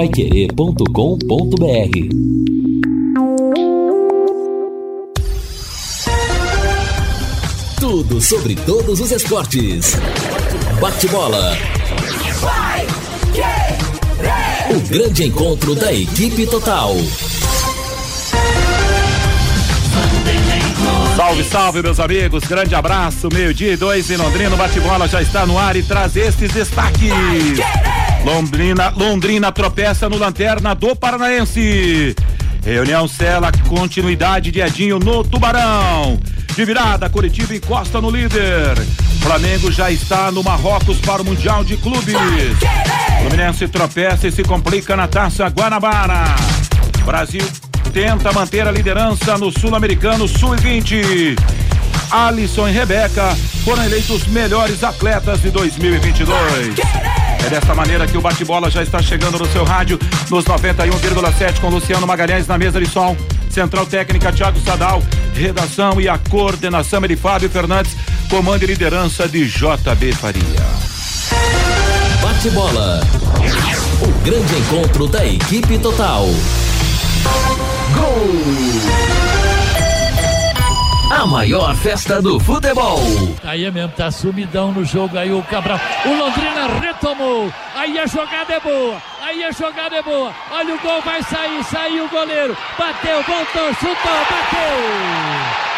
paiquerê.com.br Tudo sobre todos os esportes. Bate-bola. O grande encontro da equipe total. Salve, salve, meus amigos. Grande abraço. Meio-dia e dois em Londrina. Bate-bola já está no ar e traz estes destaques. Londrina, Londrina tropeça no Lanterna do Paranaense. Reunião Cela, continuidade de Edinho no Tubarão. De virada, Curitiba encosta no líder. Flamengo já está no Marrocos para o Mundial de Clubes. Fluminense tropeça e se complica na taça Guanabara. Brasil tenta manter a liderança no Sul-Americano Sul-20. Alisson e Rebeca foram eleitos melhores atletas de 2022. É dessa maneira que o bate-bola já está chegando no seu rádio, nos 91,7 com Luciano Magalhães na mesa de som. Central Técnica Thiago Sadal, redação e a coordenação é de Fábio Fernandes, comando e liderança de JB Faria. Bate-bola. O grande encontro da equipe total. Gol! A maior festa do futebol. Aí é mesmo, tá sumidão no jogo aí o Cabral. O Londrina retomou. Aí a jogada é boa. Aí a jogada é boa. Olha o gol, vai sair. Saiu o goleiro. Bateu, voltou, chutou, bateu.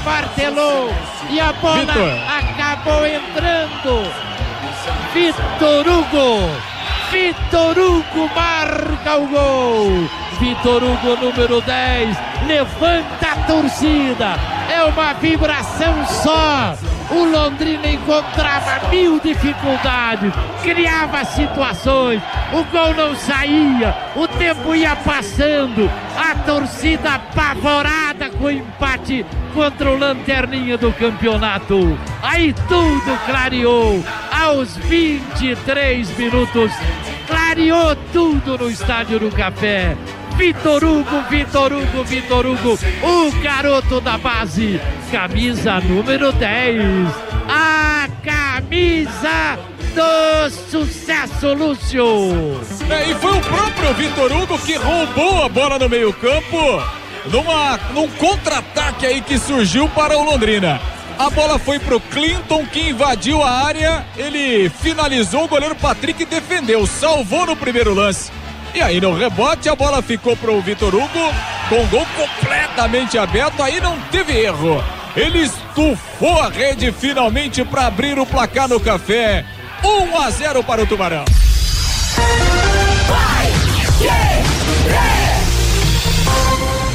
Martelou, martelou. E a bola Victor. acabou entrando. Vitor Hugo. Vitor Hugo marca o gol. Vitor Hugo, número 10, levanta a torcida. É uma vibração só. O Londrina encontrava mil dificuldades, criava situações, o gol não saía, o tempo ia passando, a torcida apavorada com o empate contra o Lanterninha do campeonato. Aí tudo clareou aos 23 minutos. Clareou tudo no Estádio do Café. Vitor Hugo, Vitor Hugo, Vitor Hugo, o garoto da base, camisa número 10, a camisa do sucesso, Lúcio. É, e foi o próprio Vitor Hugo que roubou a bola no meio-campo numa, num contra-ataque aí que surgiu para o Londrina. A bola foi pro Clinton que invadiu a área. Ele finalizou, o goleiro Patrick defendeu, salvou no primeiro lance. E aí no rebote a bola ficou pro Vitor Hugo com o gol completamente aberto, aí não teve erro. Ele estufou a rede finalmente para abrir o placar no café. 1 a 0 para o Tubarão.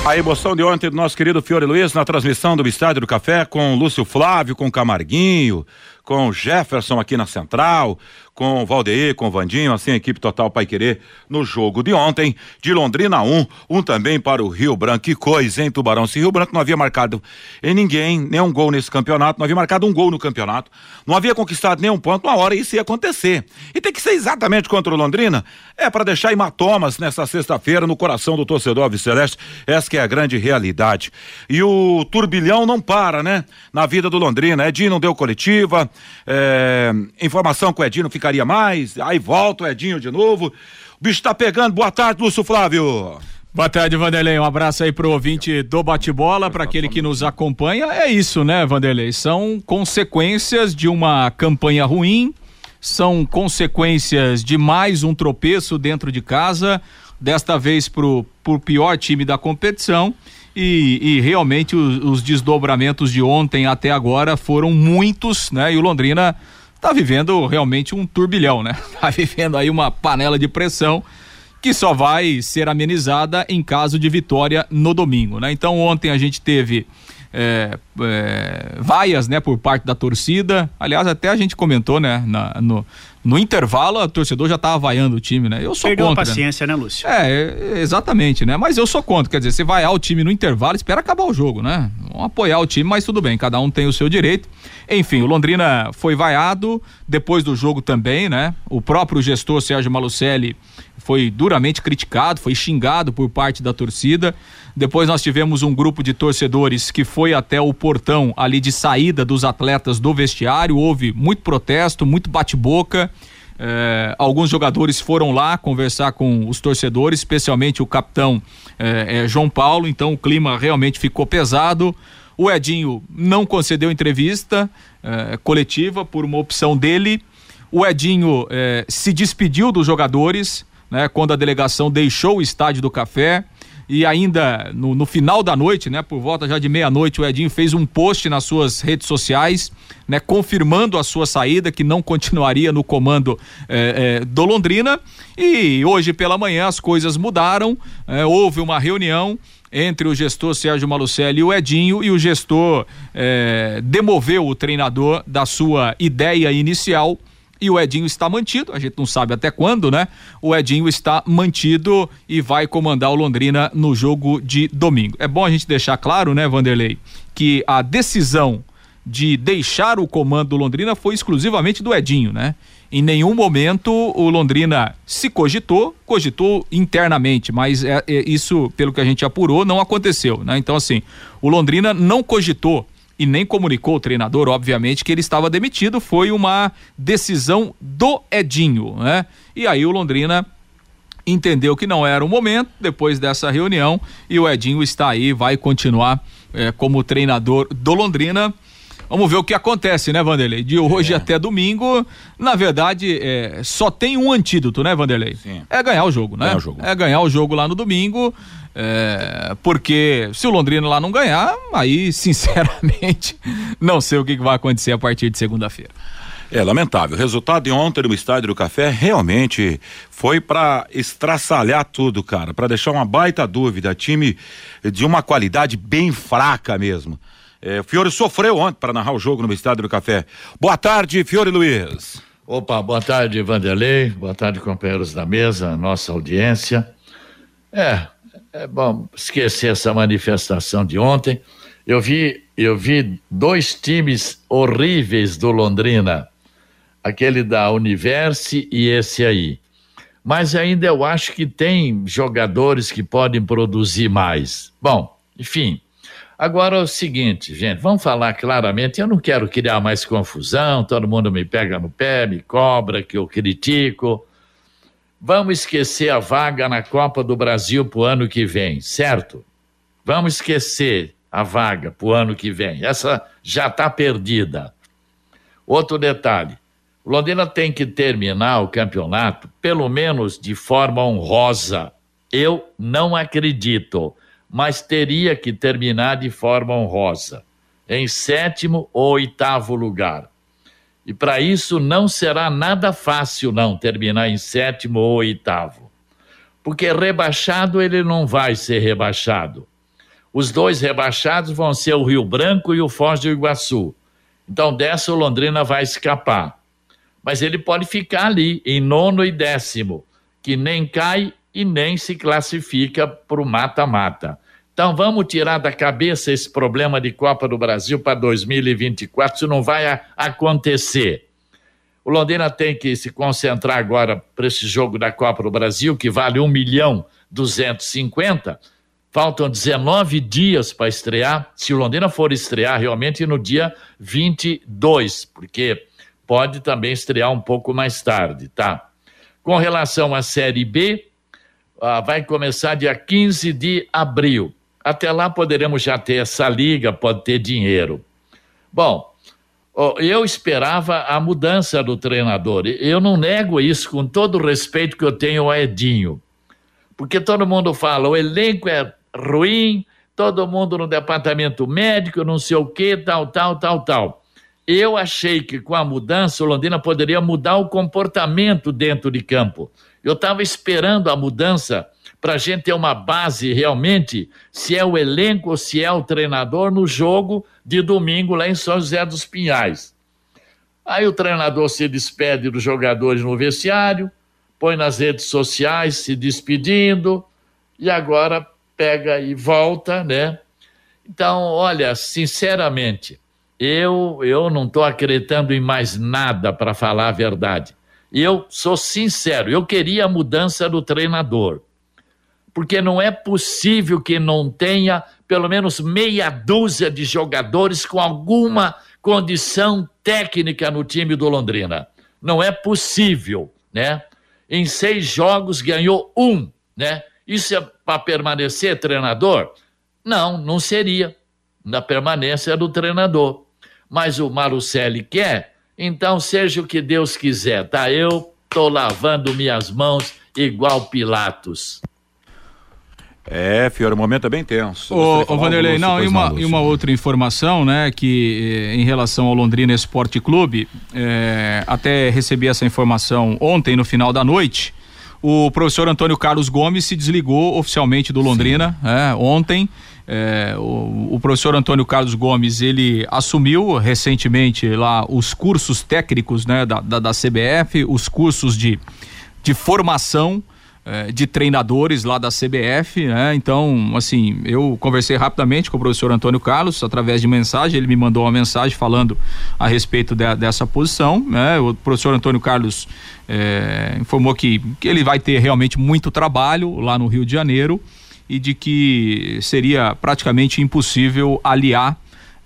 A emoção de ontem do nosso querido Fiore Luiz na transmissão do Estádio do Café com Lúcio Flávio, com Camarguinho, com Jefferson aqui na central, com Valdeir, com Vandinho, assim a equipe total Pai Querer no jogo de ontem, de Londrina 1, um, um também para o Rio Branco. Que coisa, hein, Tubarão? Se Rio Branco não havia marcado em ninguém, nenhum gol nesse campeonato, não havia marcado um gol no campeonato, não havia conquistado nenhum ponto, uma hora isso ia acontecer. E tem que ser exatamente contra o Londrina, é para deixar hematomas nessa sexta-feira no coração do torcedor Celeste, essa que é a grande realidade. E o turbilhão não para, né? Na vida do Londrina, Edinho não deu coletiva, é, informação com o Edinho fica ficaria mais, aí volta o Edinho de novo. O bicho tá pegando. Boa tarde, Lúcio Flávio. Boa tarde, Vanderlei. Um abraço aí pro ouvinte do bate-bola, para aquele que nos acompanha. É isso, né, Vanderlei? São consequências de uma campanha ruim, são consequências de mais um tropeço dentro de casa, desta vez pro, pro pior time da competição. E, e realmente os, os desdobramentos de ontem até agora foram muitos, né? E o Londrina está vivendo realmente um turbilhão, né? Está vivendo aí uma panela de pressão que só vai ser amenizada em caso de vitória no domingo, né? Então ontem a gente teve é, é, vaias, né, por parte da torcida. Aliás, até a gente comentou, né, na, no, no intervalo, o torcedor já estava vaiando o time, né? Eu sou Perdeu contra. a paciência, né, Lúcio? É, exatamente, né? Mas eu sou contra, quer dizer, você vaiar o time no intervalo, espera acabar o jogo, né? Vamos apoiar o time, mas tudo bem, cada um tem o seu direito. Enfim, o Londrina foi vaiado depois do jogo também, né? O próprio gestor Sérgio Malucelli foi duramente criticado, foi xingado por parte da torcida. Depois nós tivemos um grupo de torcedores que foi até o portão ali de saída dos atletas do vestiário. Houve muito protesto, muito bate-boca. É, alguns jogadores foram lá conversar com os torcedores, especialmente o capitão é, é, João Paulo. Então o clima realmente ficou pesado. O Edinho não concedeu entrevista coletiva por uma opção dele. O Edinho se despediu dos jogadores, né, quando a delegação deixou o estádio do Café e ainda no, no, final da noite, né, por volta já de meia-noite, o Edinho fez um post nas suas redes sociais, né, confirmando a sua saída, que não continuaria no comando eh, eh, do Londrina. E hoje pela manhã as coisas mudaram, eh, houve uma reunião entre o gestor Sérgio Malucelli e o Edinho, e o gestor demoveu o treinador da sua ideia inicial e o Edinho está mantido, a gente não sabe até quando, né? O Edinho está mantido e vai comandar o Londrina no jogo de domingo. É bom a gente deixar claro, né, Vanderlei, que a decisão de deixar o comando do Londrina foi exclusivamente do Edinho, né? Em nenhum momento o Londrina se cogitou, cogitou internamente, mas é, é, isso, pelo que a gente apurou, não aconteceu, né? Então, assim, o Londrina não cogitou e nem comunicou o treinador, obviamente, que ele estava demitido. Foi uma decisão do Edinho, né? E aí o Londrina entendeu que não era o momento depois dessa reunião e o Edinho está aí, vai continuar eh, como treinador do Londrina. Vamos ver o que acontece, né, Vanderlei? De hoje é. até domingo, na verdade, é, só tem um antídoto, né, Vanderlei? Sim. É ganhar o jogo, né? Ganhar o jogo. É ganhar o jogo lá no domingo. É, porque se o Londrina lá não ganhar, aí, sinceramente, não sei o que vai acontecer a partir de segunda-feira. É lamentável. O resultado de ontem no Estádio do Café realmente foi para estraçalhar tudo, cara, para deixar uma baita dúvida. Time de uma qualidade bem fraca mesmo. É, Fiore sofreu ontem para narrar o jogo no Estádio do Café. Boa tarde, Fiore Luiz. Opa, boa tarde, Vanderlei. Boa tarde, companheiros da mesa, nossa audiência. É, é bom esquecer essa manifestação de ontem. Eu vi, eu vi dois times horríveis do Londrina, aquele da Universi e esse aí. Mas ainda eu acho que tem jogadores que podem produzir mais. Bom, enfim. Agora é o seguinte, gente, vamos falar claramente. Eu não quero criar mais confusão, todo mundo me pega no pé, me cobra, que eu critico. Vamos esquecer a vaga na Copa do Brasil para o ano que vem, certo? Vamos esquecer a vaga para o ano que vem. Essa já está perdida. Outro detalhe: Londrina tem que terminar o campeonato, pelo menos de forma honrosa. Eu não acredito, mas teria que terminar de forma honrosa, em sétimo ou oitavo lugar. E para isso não será nada fácil, não, terminar em sétimo ou oitavo. Porque rebaixado ele não vai ser rebaixado. Os dois rebaixados vão ser o Rio Branco e o Foz do Iguaçu. Então dessa o Londrina vai escapar. Mas ele pode ficar ali, em nono e décimo, que nem cai e nem se classifica para o mata-mata. Então vamos tirar da cabeça esse problema de Copa do Brasil para 2024, isso não vai acontecer. O Londrina tem que se concentrar agora para esse jogo da Copa do Brasil, que vale 1 milhão 250. Faltam 19 dias para estrear. Se o Londrina for estrear realmente no dia 22, porque pode também estrear um pouco mais tarde, tá? Com relação à Série B, ah, vai começar dia 15 de abril. Até lá poderemos já ter essa liga, pode ter dinheiro. Bom, eu esperava a mudança do treinador. Eu não nego isso com todo o respeito que eu tenho ao Edinho. Porque todo mundo fala, o elenco é ruim, todo mundo no departamento médico, não sei o que, tal, tal, tal, tal. Eu achei que com a mudança o Londrina poderia mudar o comportamento dentro de campo. Eu estava esperando a mudança para a gente ter uma base realmente se é o elenco ou se é o treinador no jogo de domingo lá em São José dos Pinhais. Aí o treinador se despede dos jogadores no vestiário, põe nas redes sociais se despedindo e agora pega e volta, né? Então, olha, sinceramente, eu eu não estou acreditando em mais nada para falar a verdade. Eu sou sincero, eu queria a mudança do treinador porque não é possível que não tenha pelo menos meia dúzia de jogadores com alguma condição técnica no time do Londrina. Não é possível, né? Em seis jogos ganhou um, né? Isso é para permanecer treinador? Não, não seria. Na permanência do treinador. Mas o Marucelli quer, então seja o que Deus quiser, tá? Eu tô lavando minhas mãos igual Pilatos. É, Fiore, o momento é bem tenso. Ô, ô Vanderlei, não, e uma, e uma outra informação, né, que eh, em relação ao Londrina Esporte Clube, eh, até recebi essa informação ontem, no final da noite, o professor Antônio Carlos Gomes se desligou oficialmente do Londrina, é, ontem, é, o, o, professor Antônio Carlos Gomes ele assumiu recentemente lá os cursos técnicos né, da, da, da CBF, os cursos de, de formação é, de treinadores lá da CBF, né? Então, assim, eu conversei rapidamente com o professor Antônio Carlos através de mensagem, ele me mandou uma mensagem falando a respeito de, dessa posição, né? O professor Antônio Carlos é, informou que, que ele vai ter realmente muito trabalho lá no Rio de Janeiro e de que seria praticamente impossível aliar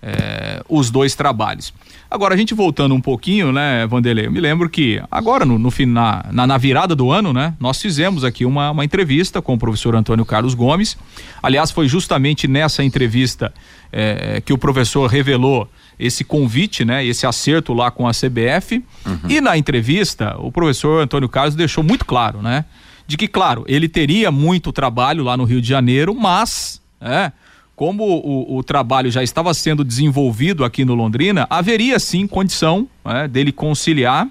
é, os dois trabalhos. Agora, a gente voltando um pouquinho, né, Vanderlei, eu me lembro que agora, no, no na, na, na, virada do ano, né, nós fizemos aqui uma, uma entrevista com o professor Antônio Carlos Gomes. Aliás, foi justamente nessa entrevista é, que o professor revelou esse convite, né, esse acerto lá com a CBF. Uhum. E na entrevista, o professor Antônio Carlos deixou muito claro, né, de que, claro, ele teria muito trabalho lá no Rio de Janeiro, mas, é, como o, o, trabalho já estava sendo desenvolvido aqui no Londrina, haveria sim condição né, dele conciliar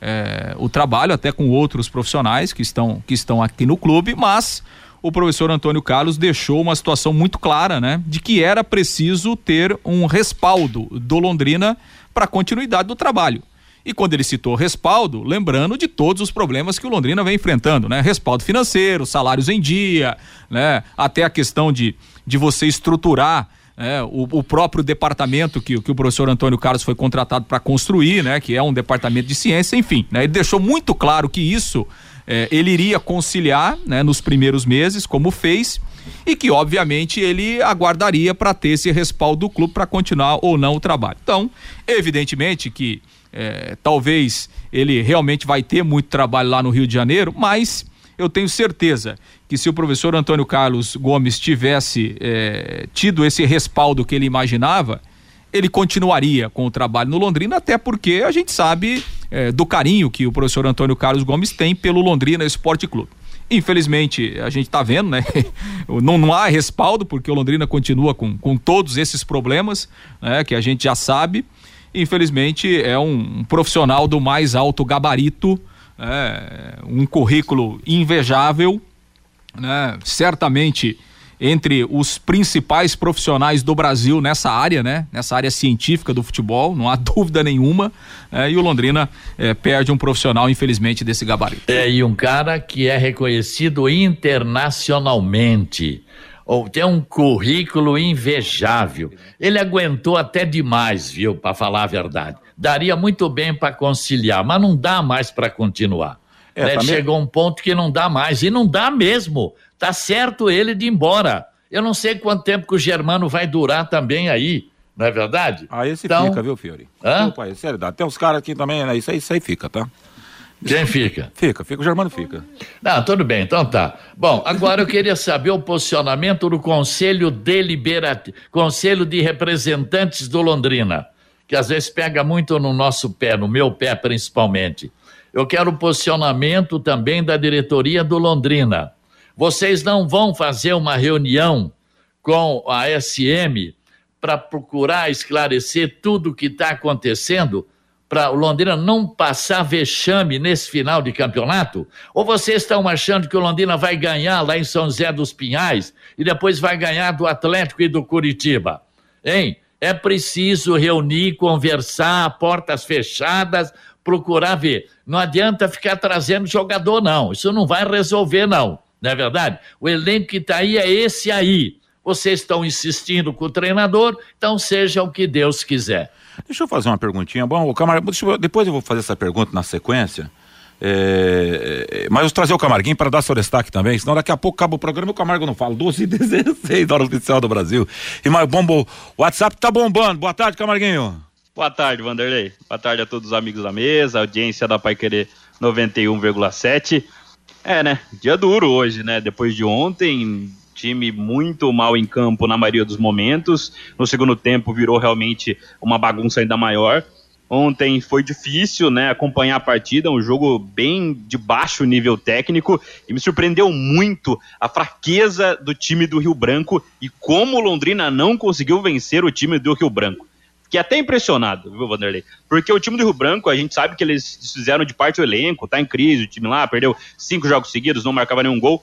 é, o trabalho até com outros profissionais que estão, que estão aqui no clube, mas o professor Antônio Carlos deixou uma situação muito clara, né, de que era preciso ter um respaldo do Londrina para a continuidade do trabalho. E quando ele citou respaldo, lembrando de todos os problemas que o Londrina vem enfrentando, né? Respaldo financeiro, salários em dia, né? Até a questão de de você estruturar é, o, o, próprio departamento que, que o professor Antônio Carlos foi contratado para construir, né, que é um departamento de ciência, enfim, né, ele deixou muito claro que isso é, ele iria conciliar né, nos primeiros meses, como fez, e que obviamente ele aguardaria para ter esse respaldo do clube para continuar ou não o trabalho. Então, evidentemente que é, talvez ele realmente vai ter muito trabalho lá no Rio de Janeiro, mas eu tenho certeza que se o professor Antônio Carlos Gomes tivesse é, tido esse respaldo que ele imaginava, ele continuaria com o trabalho no Londrina, até porque a gente sabe é, do carinho que o professor Antônio Carlos Gomes tem pelo Londrina Esporte Clube. Infelizmente, a gente está vendo, né? Não, não, há respaldo, porque o Londrina continua com, com todos esses problemas, né? Que a gente já sabe. Infelizmente, é um, um profissional do mais alto gabarito, é, um currículo invejável, né? Certamente entre os principais profissionais do Brasil nessa área, né? Nessa área científica do futebol, não há dúvida nenhuma. É, e o Londrina é, perde um profissional, infelizmente, desse gabarito. É, e um cara que é reconhecido internacionalmente. Ou tem um currículo invejável. Ele aguentou até demais, viu, para falar a verdade. Daria muito bem para conciliar, mas não dá mais para continuar. É, né? Chegou um ponto que não dá mais, e não dá mesmo. Tá certo ele de ir embora. Eu não sei quanto tempo que o Germano vai durar também aí, não é verdade? Ah, esse então... fica, viu, Fiore? Hã? Opa, é seriedade. Tem uns caras aqui também, né? Isso aí, isso aí fica, tá? Quem fica? Fica, fica, o Germano fica. Não, tudo bem, então tá. Bom, agora eu queria saber o posicionamento do Conselho Deliberativo, Conselho de Representantes do Londrina, que às vezes pega muito no nosso pé, no meu pé principalmente. Eu quero posicionamento também da diretoria do Londrina. Vocês não vão fazer uma reunião com a SM para procurar esclarecer tudo o que está acontecendo? para o Londrina não passar vexame nesse final de campeonato? Ou vocês estão achando que o Londrina vai ganhar lá em São José dos Pinhais e depois vai ganhar do Atlético e do Curitiba? Hein? É preciso reunir, conversar, portas fechadas, procurar ver. Não adianta ficar trazendo jogador, não. Isso não vai resolver, não. Não é verdade? O elenco que está aí é esse aí. Vocês estão insistindo com o treinador, então seja o que Deus quiser. Deixa eu fazer uma perguntinha. Bom, Camargo, eu, depois eu vou fazer essa pergunta na sequência. É, é, mas eu trazer o Camarguinho para dar seu destaque também, senão daqui a pouco acaba o programa e o Camargo não fala. 12 e 16 hora oficial do Brasil. E mais bombo, o WhatsApp tá bombando. Boa tarde, Camarguinho. Boa tarde, Vanderlei. Boa tarde a todos os amigos da mesa, audiência da Pai Querer 91,7. É, né? Dia duro hoje, né? Depois de ontem, time muito mal em campo na maioria dos momentos. No segundo tempo virou realmente uma bagunça ainda maior. Ontem foi difícil, né, acompanhar a partida, um jogo bem de baixo nível técnico e me surpreendeu muito a fraqueza do time do Rio Branco e como o Londrina não conseguiu vencer o time do Rio Branco. Fiquei até impressionado, viu, Vanderlei? Porque o time do Rio Branco, a gente sabe que eles fizeram de parte o elenco, tá em crise, o time lá perdeu cinco jogos seguidos, não marcava nenhum gol.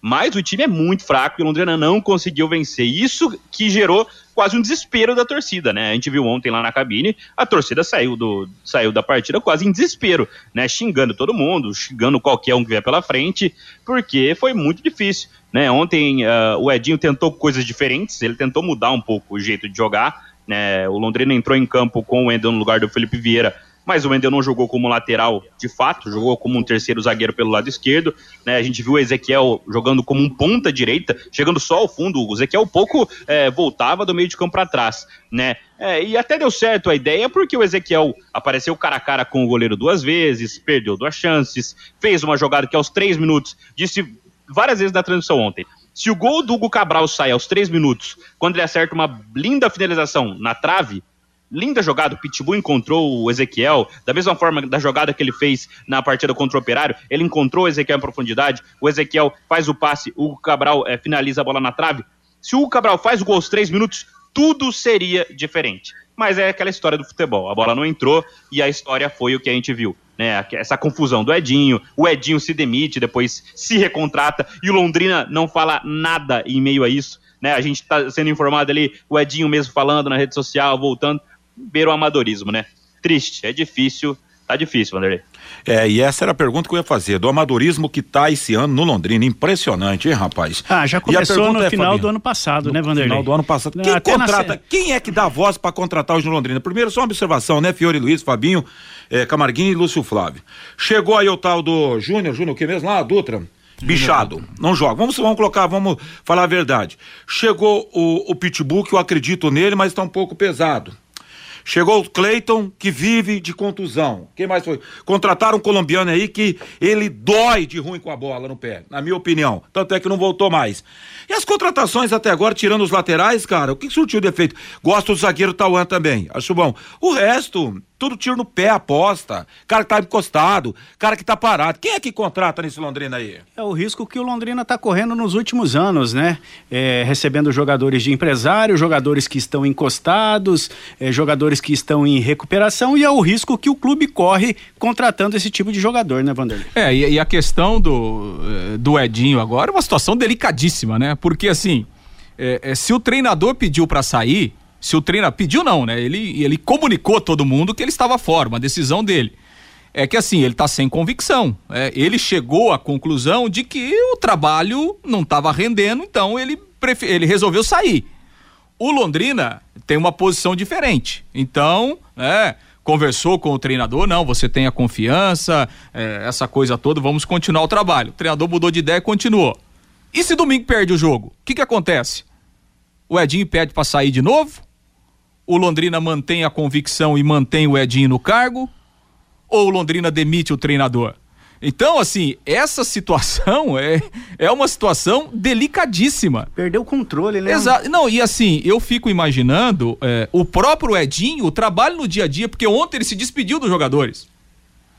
Mas o time é muito fraco e o Londrina não conseguiu vencer. Isso que gerou quase um desespero da torcida, né? A gente viu ontem lá na cabine, a torcida saiu, do, saiu da partida quase em desespero, né? Xingando todo mundo, xingando qualquer um que vier pela frente, porque foi muito difícil, né? Ontem uh, o Edinho tentou coisas diferentes, ele tentou mudar um pouco o jeito de jogar, né? O Londrina entrou em campo com o Wendel no lugar do Felipe Vieira mas o Wendel não jogou como lateral de fato, jogou como um terceiro zagueiro pelo lado esquerdo. Né? A gente viu o Ezequiel jogando como um ponta direita, chegando só ao fundo. O Ezequiel pouco é, voltava do meio de campo para trás. Né? É, e até deu certo a ideia, porque o Ezequiel apareceu cara a cara com o goleiro duas vezes, perdeu duas chances, fez uma jogada que aos três minutos disse várias vezes na transmissão ontem. Se o gol do Hugo Cabral sai aos três minutos, quando ele acerta uma linda finalização na trave, Linda jogada, o Pitbull encontrou o Ezequiel, da mesma forma da jogada que ele fez na partida contra o Operário, ele encontrou o Ezequiel em profundidade, o Ezequiel faz o passe, o Cabral é, finaliza a bola na trave. Se o Cabral faz o gol aos três minutos, tudo seria diferente. Mas é aquela história do futebol, a bola não entrou e a história foi o que a gente viu. Né, essa confusão do Edinho, o Edinho se demite, depois se recontrata e o Londrina não fala nada em meio a isso. Né, a gente está sendo informado ali, o Edinho mesmo falando na rede social, voltando beira o amadorismo, né? Triste, é difícil, tá difícil, Vanderlei. É, e essa era a pergunta que eu ia fazer, do amadorismo que tá esse ano no Londrina, impressionante, hein, rapaz? Ah, já começou no é, final Fabinho, do ano passado, no né, Vanderlei? final do ano passado. Quem Até contrata, na... quem é que dá voz para contratar os no Londrina? Primeiro, só uma observação, né, Fiore Luiz, Fabinho, é, Camarguinho e Lúcio Flávio. Chegou aí o tal do Júnior, Júnior o que mesmo lá, Dutra? Bichado, não joga. Vamos, vamos colocar, vamos falar a verdade. Chegou o, o Pitbull, que eu acredito nele, mas está um pouco pesado. Chegou o Cleiton, que vive de contusão. Quem mais foi? Contrataram um colombiano aí que ele dói de ruim com a bola no pé, na minha opinião. Tanto é que não voltou mais. E as contratações até agora, tirando os laterais, cara, o que surtiu de efeito? Gosto do zagueiro Tauan também, acho bom. O resto, tudo tiro no pé, aposta. Cara que tá encostado, cara que tá parado. Quem é que contrata nesse Londrina aí? É o risco que o Londrina tá correndo nos últimos anos, né? É, recebendo jogadores de empresário, jogadores que estão encostados, é, jogadores que estão em recuperação e é o risco que o clube corre contratando esse tipo de jogador, né, Vanderlei? É, e, e a questão do, é, do Edinho agora é uma situação delicadíssima, né? Porque assim, é, é, se o treinador pediu para sair, se o treinador pediu não, né? Ele, ele comunicou todo mundo que ele estava fora, uma decisão dele. É que assim, ele está sem convicção. É, ele chegou à conclusão de que o trabalho não estava rendendo, então ele, ele resolveu sair. O Londrina tem uma posição diferente. Então, é, conversou com o treinador, não, você tem a confiança, é, essa coisa toda, vamos continuar o trabalho. O treinador mudou de ideia e continuou. E se domingo perde o jogo? O que que acontece? O Edinho pede para sair de novo? O Londrina mantém a convicção e mantém o Edinho no cargo? Ou o Londrina demite o treinador? Então, assim, essa situação é, é uma situação delicadíssima. Perdeu o controle, né? Exato. Não, e assim, eu fico imaginando é, o próprio Edinho, o trabalho no dia a dia, porque ontem ele se despediu dos jogadores.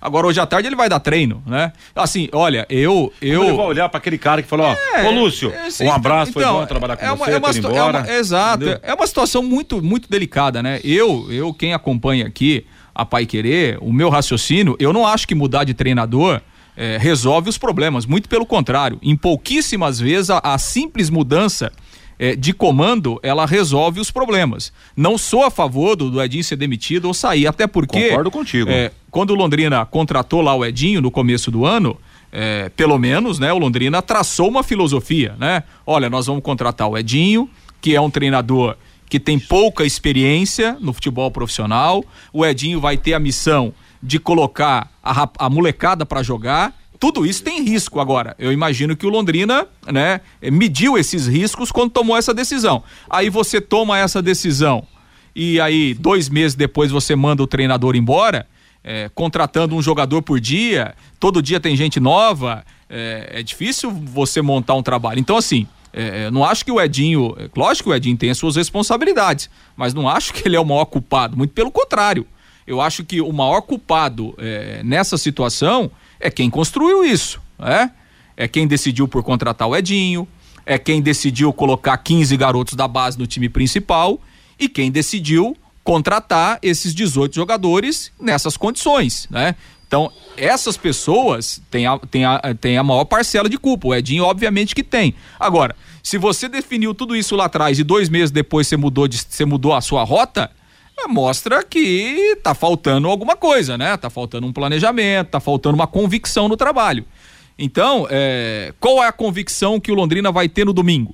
Agora, hoje à tarde, ele vai dar treino, né? Assim, olha, eu. eu... Ele vai olhar para aquele cara que falou: ó, é, ô Lúcio, é, um abraço, então, foi bom trabalhar com é uma, você, é uma, embora. É uma, exato, Entendeu? é uma situação muito, muito delicada, né? Eu, eu, quem acompanha aqui a Pai Querer, o meu raciocínio, eu não acho que mudar de treinador é, resolve os problemas. Muito pelo contrário. Em pouquíssimas vezes, a, a simples mudança é, de comando, ela resolve os problemas. Não sou a favor do, do Edinho ser demitido ou sair, até porque. Concordo contigo. É, quando o Londrina contratou lá o Edinho no começo do ano, é, pelo menos, né, o Londrina traçou uma filosofia, né? Olha, nós vamos contratar o Edinho, que é um treinador que tem pouca experiência no futebol profissional. O Edinho vai ter a missão de colocar a, a molecada para jogar. Tudo isso tem risco agora. Eu imagino que o Londrina, né, mediu esses riscos quando tomou essa decisão. Aí você toma essa decisão e aí dois meses depois você manda o treinador embora, é, contratando um jogador por dia. Todo dia tem gente nova. É, é difícil você montar um trabalho. Então assim, é, não acho que o Edinho, é, lógico que o Edinho tem as suas responsabilidades, mas não acho que ele é o maior culpado. Muito pelo contrário. Eu acho que o maior culpado é, nessa situação é quem construiu isso, né? É quem decidiu por contratar o Edinho, é quem decidiu colocar 15 garotos da base no time principal e quem decidiu contratar esses 18 jogadores nessas condições, né? Então, essas pessoas têm a, têm, a, têm a maior parcela de culpa. O Edinho, obviamente, que tem. Agora, se você definiu tudo isso lá atrás e dois meses depois você mudou, de, você mudou a sua rota, mostra que tá faltando alguma coisa, né? Tá faltando um planejamento, tá faltando uma convicção no trabalho. Então, é, qual é a convicção que o Londrina vai ter no domingo?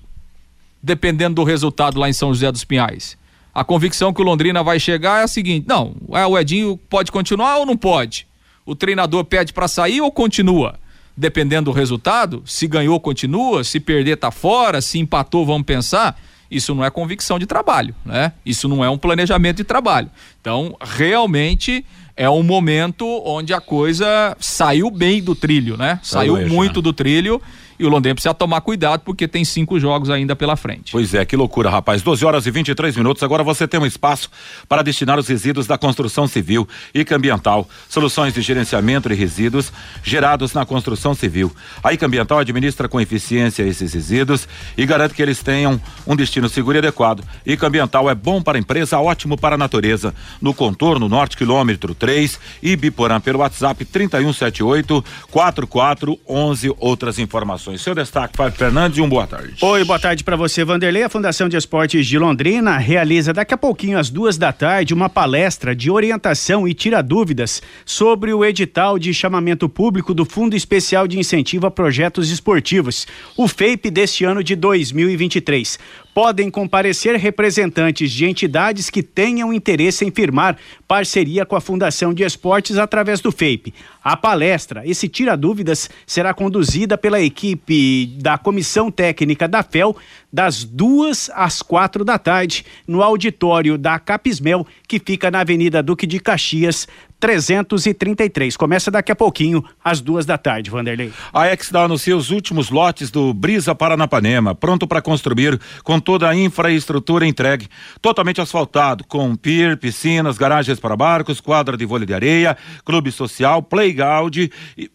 Dependendo do resultado lá em São José dos Pinhais. A convicção que o Londrina vai chegar é a seguinte: não, é, o Edinho pode continuar ou não pode? O treinador pede para sair ou continua? Dependendo do resultado, se ganhou, continua, se perder, tá fora, se empatou, vamos pensar. Isso não é convicção de trabalho, né? Isso não é um planejamento de trabalho. Então, realmente é um momento onde a coisa saiu bem do trilho, né? Saiu, muito do trilho e o Londrina precisa tomar cuidado porque tem cinco jogos ainda pela frente. Pois é, que loucura, rapaz. 12 horas e 23 minutos. Agora você tem um espaço para destinar os resíduos da construção civil e ambiental. Soluções de gerenciamento de resíduos gerados na construção civil. A ICA Ambiental administra com eficiência esses resíduos e garante que eles tenham um destino seguro e adequado. ICA Ambiental é bom para a empresa, ótimo para a natureza. No contorno norte, quilômetro 3 e Biporã pelo WhatsApp 3178 4411. Outras informações informações. Seu destaque, Fábio Fernandes, e um boa tarde. Oi, boa tarde para você, Vanderlei. A Fundação de Esportes de Londrina realiza daqui a pouquinho, às duas da tarde, uma palestra de orientação e tira dúvidas sobre o edital de chamamento público do Fundo Especial de Incentivo a Projetos Esportivos, o FEIP deste ano de 2023 podem comparecer representantes de entidades que tenham interesse em firmar parceria com a Fundação de Esportes através do FEIP. A palestra, esse Tira Dúvidas, será conduzida pela equipe da Comissão Técnica da FEL das duas às quatro da tarde no auditório da Capismel, que fica na Avenida Duque de Caxias, 333. Começa daqui a pouquinho, às duas da tarde, Vanderlei. A Exdal anuncia os últimos lotes do Brisa Paranapanema, pronto para construir com toda a infraestrutura entregue, totalmente asfaltado, com pier, piscinas, garagens para barcos, quadra de vôlei de areia, clube social, playground,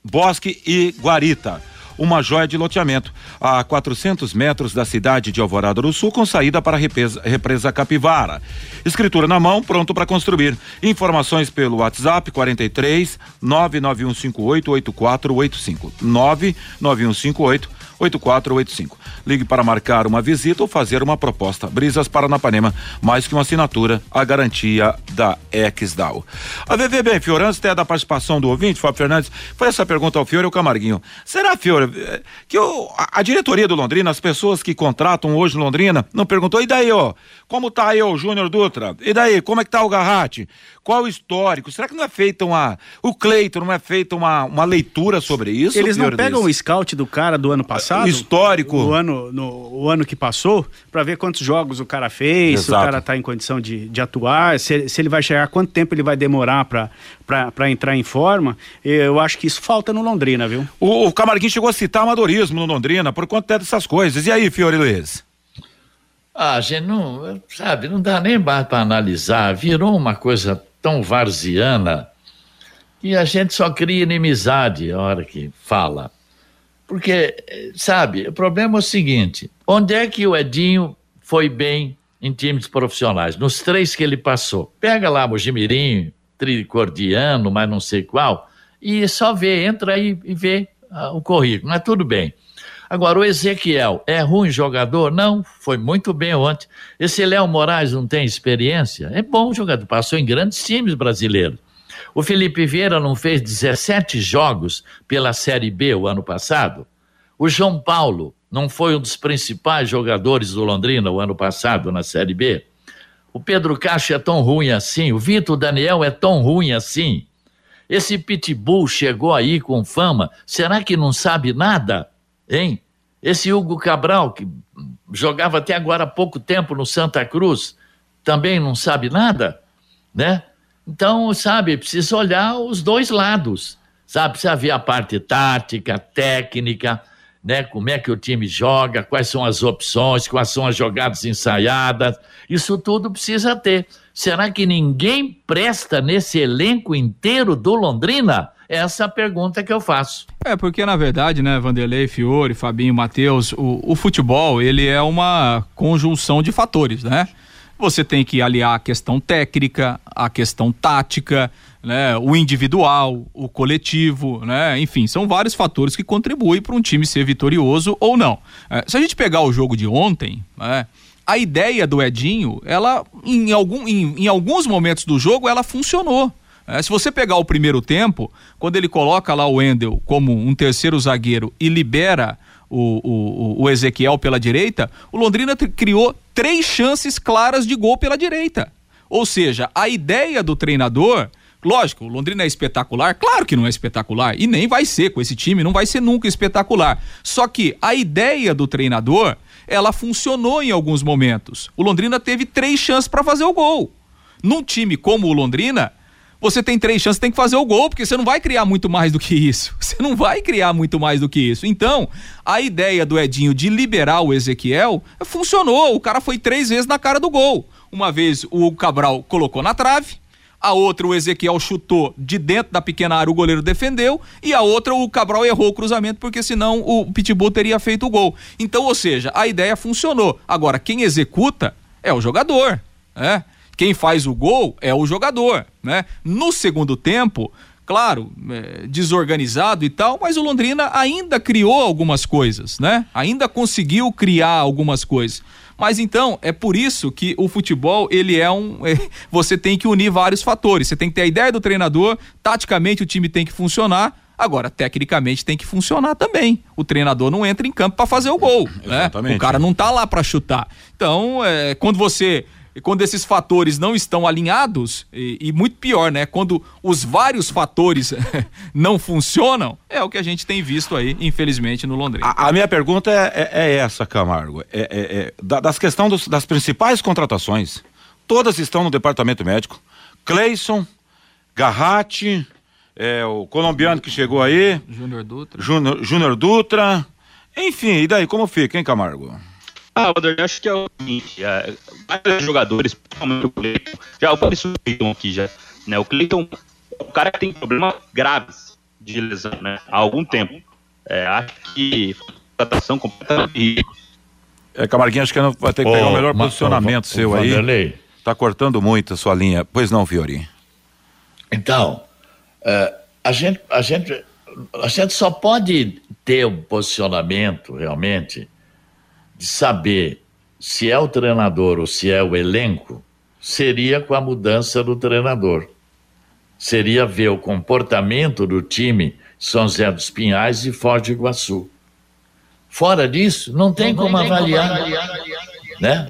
bosque e guarita uma joia de loteamento a 400 metros da cidade de Alvorada do Sul, com saída para a represa, represa Capivara. Escritura na mão, pronto para construir. Informações pelo WhatsApp 43 99158 8485 99158 8485. Ligue para marcar uma visita ou fazer uma proposta. Brisas Paranapanema, mais que uma assinatura, a garantia da Exdal. A VVB Fiore, antes até da participação do ouvinte, Fábio Fernandes, foi essa pergunta ao Fiore e ao Camarguinho. Será, Fiore, eh, que o, a, diretoria do Londrina, as pessoas que contratam hoje Londrina, não perguntou, e daí, ó, como tá aí o Júnior Dutra? E daí, como é que tá o Garratti? Qual o histórico? Será que não é feita uma. O Cleiton não é feita uma, uma leitura sobre isso? Eles não pegam o scout do cara do ano passado? Histórico. O ano, no, o ano que passou, para ver quantos jogos o cara fez, Exato. se o cara tá em condição de, de atuar, se, se ele vai chegar, quanto tempo ele vai demorar para entrar em forma. Eu acho que isso falta no Londrina, viu? O, o Camarguinho chegou a citar amadorismo no Londrina por conta dessas coisas. E aí, Fiore Luiz? Ah, gente, não, sabe, não dá nem mais para analisar. Virou uma coisa tão varziana que a gente só cria inimizade a hora que fala. Porque, sabe, o problema é o seguinte: onde é que o Edinho foi bem em times profissionais? Nos três que ele passou. Pega lá Mojimirim, tricordiano, mas não sei qual, e só vê, entra aí e vê ah, o currículo, mas tudo bem. Agora, o Ezequiel é ruim jogador? Não, foi muito bem ontem. Esse Léo Moraes não tem experiência? É bom jogador, passou em grandes times brasileiros. O Felipe Vieira não fez 17 jogos pela Série B o ano passado? O João Paulo não foi um dos principais jogadores do Londrina o ano passado na Série B? O Pedro Castro é tão ruim assim? O Vitor Daniel é tão ruim assim? Esse Pitbull chegou aí com fama, será que não sabe nada? Hein? Esse Hugo Cabral, que jogava até agora há pouco tempo no Santa Cruz, também não sabe nada, né? Então, sabe, precisa olhar os dois lados, sabe? Precisa ver a parte tática, técnica, né? Como é que o time joga, quais são as opções, quais são as jogadas ensaiadas. Isso tudo precisa ter. Será que ninguém presta nesse elenco inteiro do Londrina? Essa é a pergunta que eu faço. É, porque na verdade, né, Vanderlei, Fiore, Fabinho, Matheus, o, o futebol, ele é uma conjunção de fatores, né? Você tem que aliar a questão técnica, a questão tática, né, o individual, o coletivo, né, enfim, são vários fatores que contribuem para um time ser vitorioso ou não. É, se a gente pegar o jogo de ontem, né, a ideia do Edinho, ela em, algum, em, em alguns momentos do jogo, ela funcionou. É, se você pegar o primeiro tempo, quando ele coloca lá o Wendel como um terceiro zagueiro e libera o, o, o Ezequiel pela direita, o Londrina criou três chances claras de gol pela direita. Ou seja, a ideia do treinador Lógico, o Londrina é espetacular? Claro que não é espetacular. E nem vai ser com esse time, não vai ser nunca espetacular. Só que a ideia do treinador, ela funcionou em alguns momentos. O Londrina teve três chances para fazer o gol. Num time como o Londrina, você tem três chances, tem que fazer o gol, porque você não vai criar muito mais do que isso. Você não vai criar muito mais do que isso. Então, a ideia do Edinho de liberar o Ezequiel funcionou. O cara foi três vezes na cara do gol. Uma vez o Cabral colocou na trave, a outra o Ezequiel chutou de dentro da pequena área, o goleiro defendeu, e a outra o Cabral errou o cruzamento, porque senão o Pitbull teria feito o gol. Então, ou seja, a ideia funcionou. Agora, quem executa é o jogador, né? Quem faz o gol é o jogador, né? No segundo tempo, claro, é, desorganizado e tal, mas o Londrina ainda criou algumas coisas, né? Ainda conseguiu criar algumas coisas. Mas então, é por isso que o futebol, ele é um. É, você tem que unir vários fatores. Você tem que ter a ideia do treinador, taticamente o time tem que funcionar. Agora, tecnicamente tem que funcionar também. O treinador não entra em campo para fazer o gol. Né? O cara não tá lá para chutar. Então, é, quando você e quando esses fatores não estão alinhados, e, e, muito pior, né? Quando os vários fatores não funcionam, é o que a gente tem visto aí, infelizmente, no Londrina. A, a minha pergunta é, é, é essa, Camargo. É, é, é das questões das principais contratações, todas estão no departamento médico. Cleison, Garratti, é, o colombiano que chegou aí. Júnior Dutra. Júnior Dutra. Enfim, e daí, como fica, hein, Camargo? Ah, Wander, eu acho que é o seguinte, é, vários jogadores, principalmente o Cleiton, já o isso aqui já, né? O Cleiton é um cara que tem problemas graves de lesão, né? Há algum tempo. É, acho que contratação completamente É, Camarguinho, acho que vai ter que pegar o melhor posicionamento seu aí. Vanderlei. Tá cortando muito a sua linha. Pois não, Fiori? Então, uh, a, gente, a, gente, a gente só pode ter um posicionamento realmente de saber se é o treinador ou se é o elenco, seria com a mudança do treinador. Seria ver o comportamento do time São José dos Pinhais e Foz do Iguaçu. Fora disso, não tem, não como, avaliar, como avaliar, né?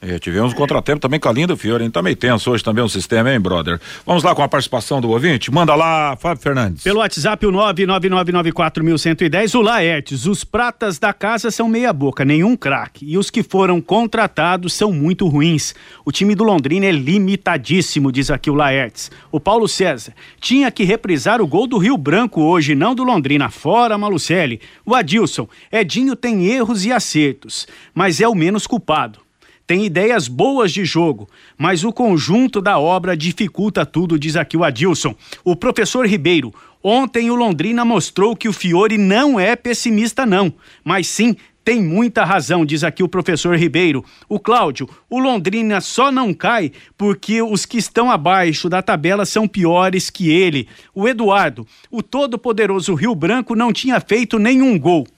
É, tivemos um contratempo também com a Linda Fiore, tá meio tenso hoje também o sistema, hein, brother? Vamos lá com a participação do ouvinte? Manda lá, Fábio Fernandes. Pelo WhatsApp, o 99994110, o Laertes, os pratas da casa são meia boca, nenhum craque, e os que foram contratados são muito ruins. O time do Londrina é limitadíssimo, diz aqui o Laertes. O Paulo César, tinha que reprisar o gol do Rio Branco hoje, não do Londrina, fora Malucelli. O Adilson, Edinho tem erros e acertos, mas é o menos culpado tem ideias boas de jogo, mas o conjunto da obra dificulta tudo, diz aqui o Adilson. O professor Ribeiro, ontem o Londrina mostrou que o Fiore não é pessimista, não, mas sim tem muita razão, diz aqui o professor Ribeiro. O Cláudio, o Londrina só não cai porque os que estão abaixo da tabela são piores que ele. O Eduardo, o todo-poderoso Rio Branco não tinha feito nenhum gol.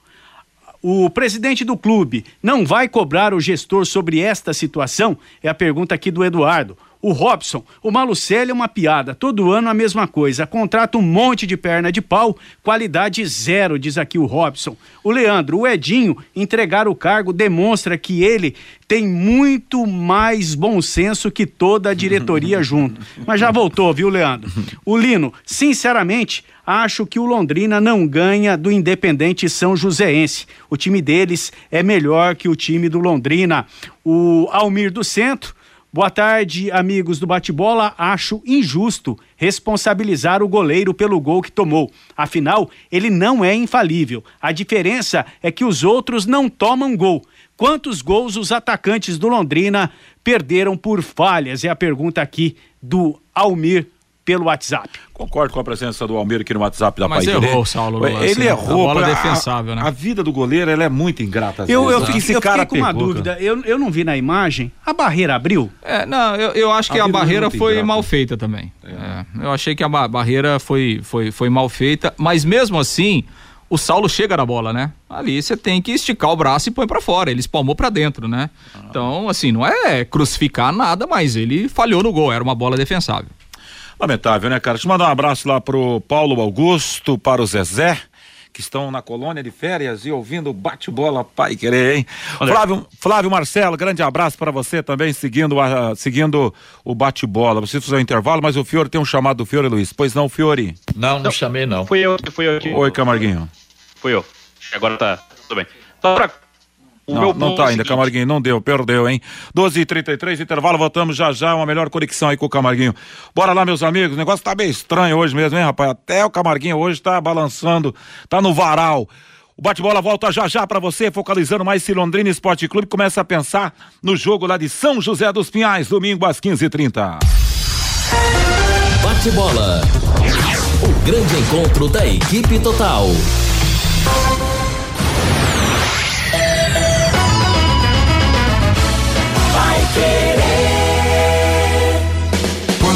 O presidente do clube não vai cobrar o gestor sobre esta situação? É a pergunta aqui do Eduardo. O Robson, o Malucelli é uma piada, todo ano a mesma coisa. Contrata um monte de perna de pau, qualidade zero, diz aqui o Robson. O Leandro, o Edinho, entregar o cargo demonstra que ele tem muito mais bom senso que toda a diretoria junto. Mas já voltou, viu, Leandro? O Lino, sinceramente, acho que o Londrina não ganha do Independente São Joséense. O time deles é melhor que o time do Londrina. O Almir do Centro, Boa tarde, amigos do bate-bola. Acho injusto responsabilizar o goleiro pelo gol que tomou. Afinal, ele não é infalível. A diferença é que os outros não tomam gol. Quantos gols os atacantes do Londrina perderam por falhas? É a pergunta aqui do Almir pelo WhatsApp. Concordo com a presença do Almir aqui no WhatsApp da Mas Pai errou, Saulo. Ele assim, errou. A bola a, defensável, né? A vida do goleiro ela é muito ingrata. Eu, vezes, eu, né? fiquei, Esse eu cara fiquei com uma pegou, dúvida. Eu, eu não vi na imagem. A barreira abriu? É, não, eu, eu acho que A a, barreira tem foi graça. mal feita também. É, eu achei que a ba- barreira foi, foi, foi mal feita, mas mesmo assim, o Saulo chega na bola, né? Ali você tem que esticar o braço e põe pra fora. Ele espalmou pra dentro, né? Então, assim, não é crucificar nada, mas ele falhou no gol. Era uma bola defensável. Lamentável, né, cara? Deixa eu mandar um abraço lá pro Paulo Augusto, para o Zezé, que estão na colônia de férias e ouvindo o bate-bola pai querer, hein? Flávio, Flávio Marcelo, grande abraço para você também, seguindo, a, seguindo o bate-bola. Preciso fazer um intervalo, mas o Fiore tem um chamado do Fiore, Luiz. Pois não, Fiore? Não, não chamei não. Fui eu, fui eu aqui. Oi, Camarguinho. Fui eu. Agora tá tudo bem. Só pra... o Não, meu não tá é ainda, seguinte, Camarguinho, não deu, perdeu, hein? 12 h 33 intervalo, voltamos já já, uma melhor conexão aí com o Camarguinho. Bora lá, meus amigos, o negócio tá bem estranho hoje mesmo, hein, rapaz? Até o Camarguinho hoje tá balançando, tá no varal. O bate-bola volta já já pra você, focalizando mais esse Londrina Esporte Clube, começa a pensar no jogo lá de São José dos Pinhais, domingo às 15h30. Bate-bola. O grande encontro da equipe total. Take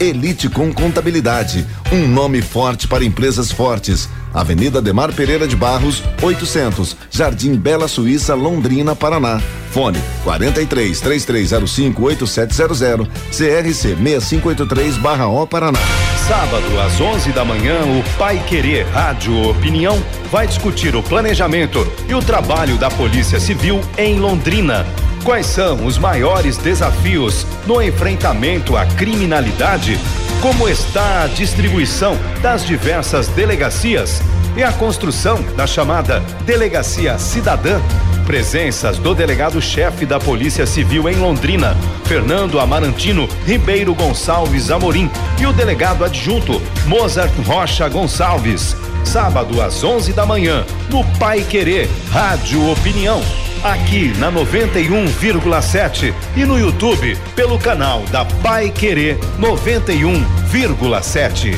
Elite com Contabilidade, um nome forte para empresas fortes. Avenida Demar Pereira de Barros, 800, Jardim Bela Suíça, Londrina, Paraná. Fone 43 3305 8700, CRC 6583/O Paraná. Sábado às 11 da manhã, o Pai Querer Rádio Opinião vai discutir o planejamento e o trabalho da Polícia Civil em Londrina. Quais são os maiores desafios no enfrentamento à criminalidade? Como está a distribuição das diversas delegacias e a construção da chamada Delegacia Cidadã? Presenças do delegado-chefe da Polícia Civil em Londrina, Fernando Amarantino Ribeiro Gonçalves Amorim, e o delegado adjunto Mozart Rocha Gonçalves. Sábado às 11 da manhã, no Pai Querer Rádio Opinião. Aqui na 91,7 e no YouTube pelo canal da Pai Querer 91,7. um 91,7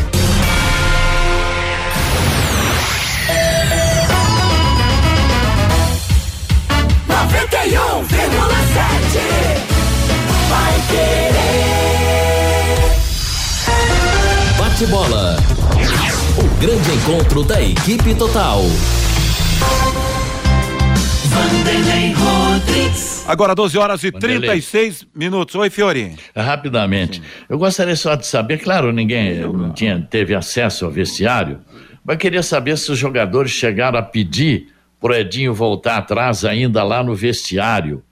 Vai querer. 91,7 Vai querer. 91,7 Vai querer. bate-bola. O grande encontro da equipe total. Agora 12 horas e 36 minutos. Oi, Fiori. Rapidamente. Eu gostaria só de saber, claro, ninguém não tinha, teve acesso ao vestiário, mas queria saber se os jogadores chegaram a pedir pro Edinho voltar atrás ainda lá no vestiário.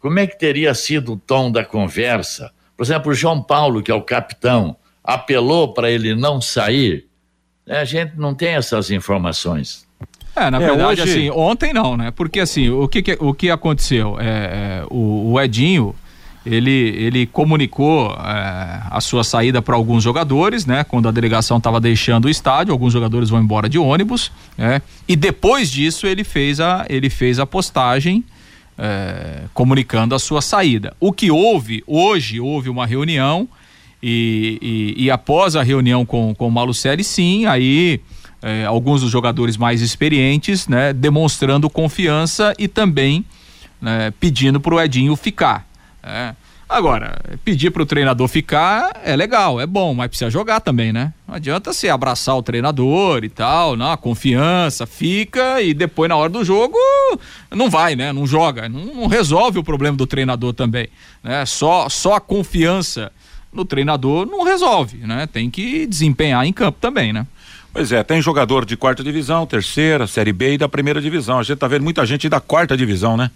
Como é que teria sido o tom da conversa? Por exemplo, o João Paulo, que é o capitão, apelou para ele não sair. A gente não tem essas informações. É, na É, verdade, hoje- assim, ontem não, né? Porque assim, o que, que- o que aconteceu? É, é, o, o Edinho, ele, ele comunicou é, a sua saída para alguns jogadores, né? Quando a delegação estava deixando o estádio, alguns jogadores vão embora de ônibus, né? E depois disso ele fez a, ele fez a postagem é, comunicando a sua saída. O que houve, hoje houve uma reunião e, e- e após a reunião com, com o Malucelli, sim, aí é, alguns dos jogadores mais experientes, né, demonstrando confiança e também né, pedindo para o Edinho ficar. né. Agora, pedir para o treinador ficar é legal, é bom, mas precisa jogar também, né? Não adianta você abraçar o treinador e tal, não, confiança, fica e depois na hora do jogo não vai, né? Não joga, não, não resolve o problema do treinador também, né? Só, só a confiança no treinador não resolve, né? Tem que desempenhar em campo também, né? Pois é, tem jogador de quarta divisão, terceira, série B e da primeira divisão. A gente tá vendo muita gente da quarta divisão, né?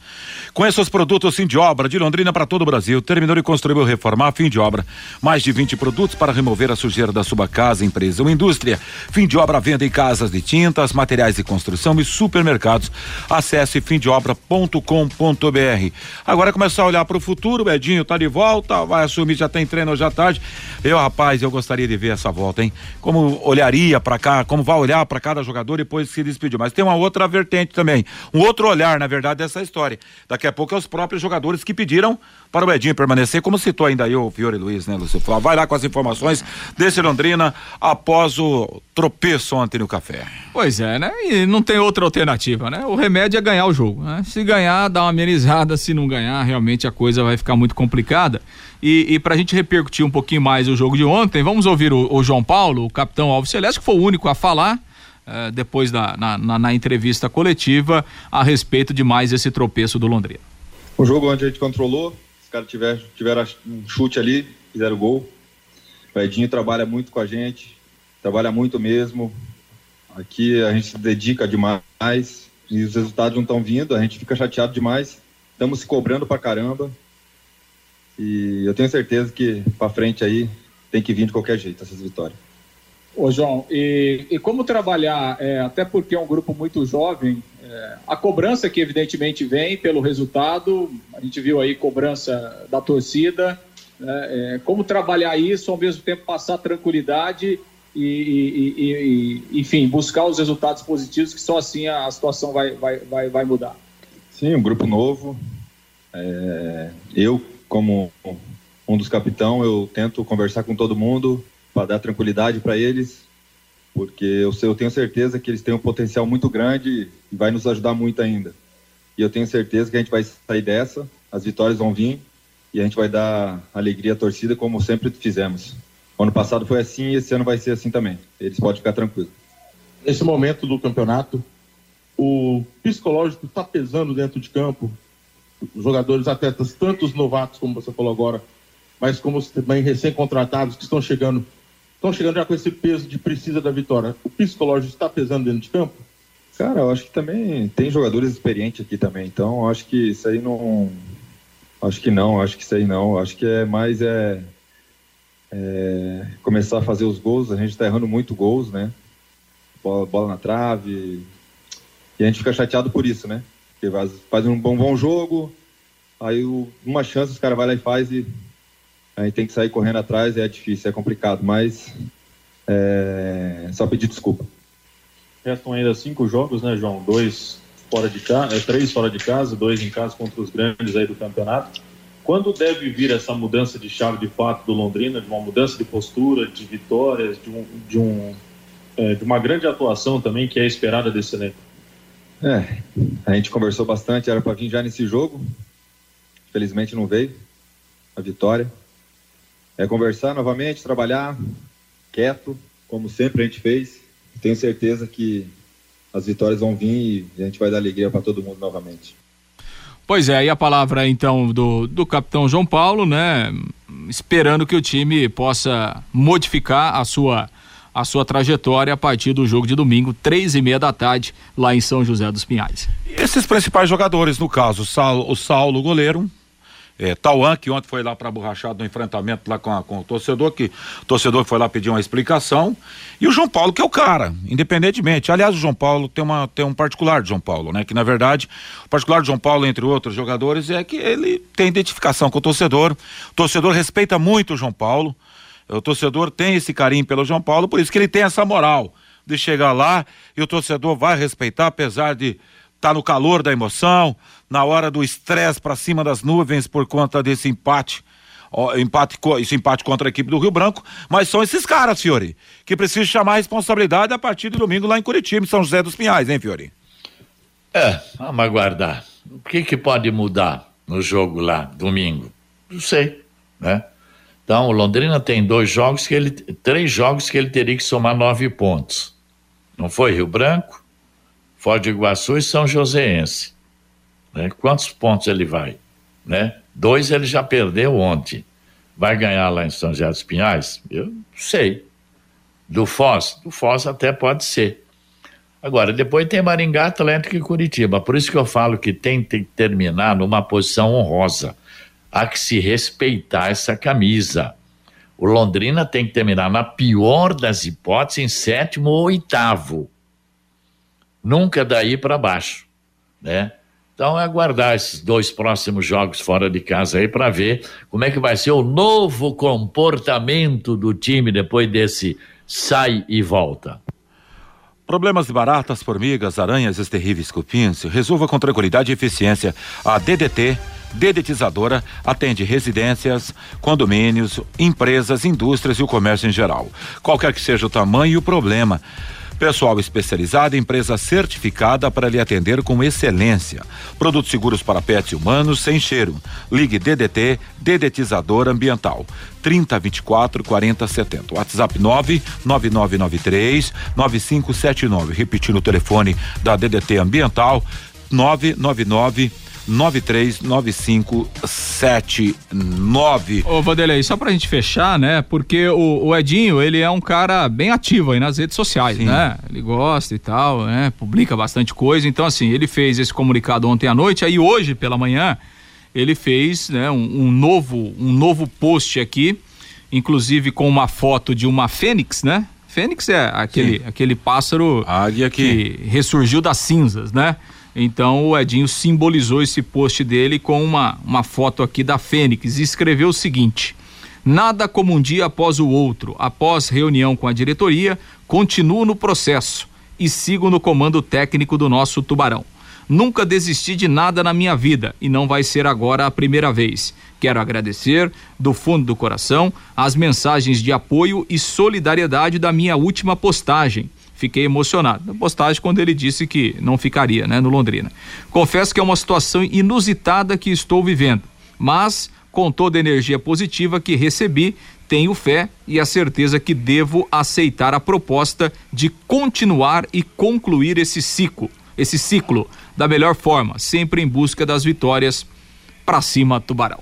Conheça os produtos fim de obra de Londrina para todo o Brasil. Terminou e construiu reformar fim de obra. Mais de 20 produtos para remover a sujeira da sua casa, empresa ou indústria. Fim de obra venda em casas de tintas, materiais de construção e supermercados. Acesse fimdeobra.com.br. Agora é começar a olhar para o futuro. O Edinho tá de volta, vai assumir, já tem treino hoje à tarde. Eu, rapaz, eu gostaria de ver essa volta, hein? Como olharia para cá, como vai olhar para cada jogador depois que se despediu. Mas tem uma outra vertente também, um outro olhar, na verdade, dessa história. Daqui a pouco é os próprios jogadores que pediram para o Edinho permanecer, como citou ainda aí o Fiore Luiz, né, Lúcio? Vai lá com as informações desse Londrina após o tropeço ontem no café. Pois é, né? E não tem outra alternativa, né? O remédio é ganhar o jogo, né? Se ganhar, dá uma amenizada, se não ganhar, realmente a coisa vai ficar muito complicada. E, e pra gente repercutir um pouquinho mais o jogo de ontem, vamos ouvir o, o João Paulo, o capitão Alves Celeste, que foi o único a falar eh, depois da na, na- na entrevista coletiva a respeito de mais esse tropeço do Londrina. Um jogo onde a gente controlou, os caras tiveram, tiveram um chute ali, fizeram gol. O Edinho trabalha muito com a gente, trabalha muito mesmo. Aqui a gente se dedica demais e os resultados não estão vindo, a gente fica chateado demais. Estamos se cobrando pra caramba. E eu tenho certeza que pra frente aí tem que vir de qualquer jeito essas vitórias. Ô, João, e, e como trabalhar, é, até porque é um grupo muito jovem, é, a cobrança que evidentemente vem pelo resultado, a gente viu aí cobrança da torcida, né, é, como trabalhar isso, ao mesmo tempo passar tranquilidade e, e- e- e, enfim, buscar os resultados positivos, que só assim a situação vai, vai, vai, vai mudar. Sim, um grupo novo. É, eu, como um dos capitão, eu tento conversar com todo mundo para dar tranquilidade para eles, porque eu, eu tenho certeza que eles têm um potencial muito grande e vai nos ajudar muito ainda. E eu tenho certeza que a gente vai sair dessa, as vitórias vão vir e a gente vai dar alegria à torcida como sempre fizemos. Ano passado foi assim e esse ano vai ser assim também. Eles podem ficar tranquilos. nesse momento do campeonato, o psicológico está pesando dentro de campo. Jogadores, atletas, tanto os novatos, como você falou agora, mas como os também recém-contratados que estão chegando, estão chegando já com esse peso de precisa da vitória. O psicológico está pesando dentro de campo? Cara, eu acho que também tem jogadores experientes aqui também, então acho que isso aí não. Acho que não, acho que isso aí não. Acho que é mais é, é começar a fazer os gols. A gente está errando muito gols, né? Bola, bola na trave. E a gente fica chateado por isso, né? Faz, um bom, bom jogo, aí o- uma chance os caras vai lá e faz e aí tem que sair correndo atrás, é difícil, é complicado, mas é só pedir desculpa. Restam ainda cinco jogos, né, João? Dois fora de casa, três fora de casa, dois em casa contra os grandes aí do campeonato. Quando deve vir essa mudança de chave de fato do Londrina, de uma mudança de postura, de vitórias, de, um, de, um, é, de uma grande atuação também que é esperada desse elenco? É, a gente conversou bastante, era para vir já nesse jogo. Felizmente não veio a vitória. É conversar novamente, trabalhar quieto, como sempre a gente fez. Tenho certeza que as vitórias vão vir e a gente vai dar alegria para todo mundo novamente. Pois é, e a palavra então do, do capitão João Paulo, né? Esperando que o time possa modificar a sua a sua trajetória a partir do jogo de domingo, três e meia da tarde, lá em São José dos Pinhais. Esses principais jogadores, no caso, o Saulo, o Saulo goleiro, é, Tauan, que ontem foi lá para borrachado no enfrentamento lá com, a, com o torcedor, que o torcedor foi lá pedir uma explicação, e o João Paulo, que é o cara, independentemente. Aliás, o João Paulo tem, uma, tem um particular de João Paulo, né? Que na verdade, o particular de João Paulo, entre outros jogadores, é que ele tem identificação com o torcedor. O torcedor respeita muito o João Paulo. O torcedor tem esse carinho pelo João Paulo, por isso que ele tem essa moral de chegar lá e o torcedor vai respeitar, apesar de estar tá no calor da emoção, na hora do estresse para cima das nuvens por conta desse empate. Empate, esse empate contra a equipe do Rio Branco, mas são esses caras, Fiore, que precisam chamar a responsabilidade a partir de domingo lá em Curitiba, em São José dos Pinhais, hein, Fiore? É, vamos aguardar. O que que pode mudar no jogo lá, domingo? Não sei, né? Então, o Londrina tem dois jogos que ele, três jogos que ele teria que somar nove pontos. Não foi Rio Branco, Foz do Iguaçu e São Joséense. Né? Quantos pontos ele vai? Né? Dois ele já perdeu ontem. Vai ganhar lá em São José dos Pinhais? Eu não sei. Do Foz? Do Foz até pode ser. Agora, depois tem Maringá, Atlético e Curitiba. Por isso que eu falo que tem que terminar numa posição honrosa. Há que se respeitar essa camisa. O Londrina tem que terminar, na pior das hipóteses, em sétimo ou oitavo. Nunca daí para baixo, né? Então é aguardar esses dois próximos jogos fora de casa aí para ver como é que vai ser o novo comportamento do time depois desse sai e volta. Problemas de baratas, formigas, aranhas, esses terríveis cupins, resolva com tranquilidade e eficiência. A DDT dedetizadora atende residências, condomínios, empresas, indústrias e o comércio em geral. Qualquer que seja o tamanho e o problema. Pessoal especializado, empresa certificada para lhe atender com excelência. Produtos seguros para pets e humanos sem cheiro. Ligue DDT, dedetizador ambiental. 3024 4070. WhatsApp 99993 9579. Repetindo o telefone da DDT Ambiental 999 939579. Ô, Vanderlei, só pra gente fechar, né? Porque o, o, Edinho, ele é um cara bem ativo aí nas redes sociais, Sim. né? Ele gosta e tal, né? Publica bastante coisa. Então, assim, ele fez esse comunicado ontem à noite, aí hoje pela manhã, ele fez, né, um, um novo, um novo post aqui, inclusive com uma foto de uma fênix, né? Fênix é aquele, aquele pássaro Águia que... que ressurgiu das cinzas, né? Então o Edinho simbolizou esse post dele com uma, uma foto aqui da Fênix e escreveu o seguinte: Nada como um dia após o outro. Após reunião com a diretoria, continuo no processo e sigo no comando técnico do nosso Tubarão. Nunca desisti de nada na minha vida e não vai ser agora a primeira vez. Quero agradecer, do fundo do coração, as mensagens de apoio e solidariedade da minha última postagem fiquei emocionado. Na postagem quando ele disse que não ficaria, né, no Londrina. Confesso que é uma situação inusitada que estou vivendo, mas com toda a energia positiva que recebi, tenho fé e a certeza que devo aceitar a proposta de continuar e concluir esse ciclo, esse ciclo da melhor forma, sempre em busca das vitórias para cima Tubarão.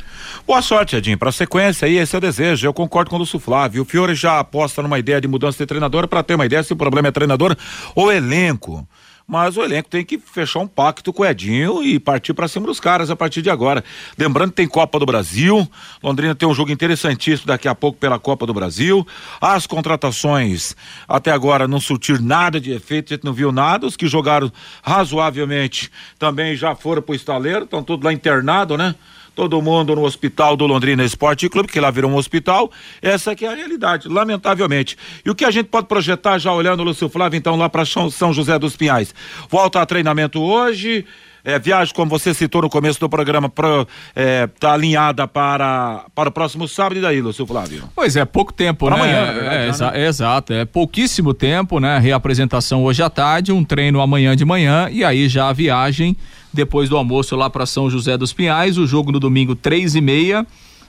Boa sorte, Edinho, para a sequência aí, esse é o desejo. Eu concordo com o Lúcio Flávio. O Fiore já aposta numa ideia de mudança de treinador para ter uma ideia se o problema é treinador ou elenco mas o elenco tem que fechar um pacto com o Edinho e partir para cima dos caras a partir de agora. Lembrando que tem Copa do Brasil, Londrina tem um jogo interessantíssimo daqui a pouco pela Copa do Brasil. As contratações até agora não surtiram nada de efeito, a gente não viu nada. Os que jogaram razoavelmente também já foram pro estaleiro, estão todos lá internados, né? Todo mundo no hospital do Londrina Esporte Clube, que lá virou um hospital. Essa que é a realidade, lamentavelmente. E o que a gente pode projetar já olhando o Lúcio Flávio, então, lá para São José dos Pinhais? Volta a treinamento hoje. É, viagem, como você citou no começo do programa, está é, tá alinhada para, para o próximo sábado e daí, Lúcio Flávio? Pois é, pouco tempo, para né? Amanhã, verdade, é, exa né? Exato, é pouquíssimo tempo, né? Reapresentação hoje à tarde, um treino amanhã de manhã e aí já a viagem depois do almoço lá para São José dos Pinhais, o jogo no domingo três e meia,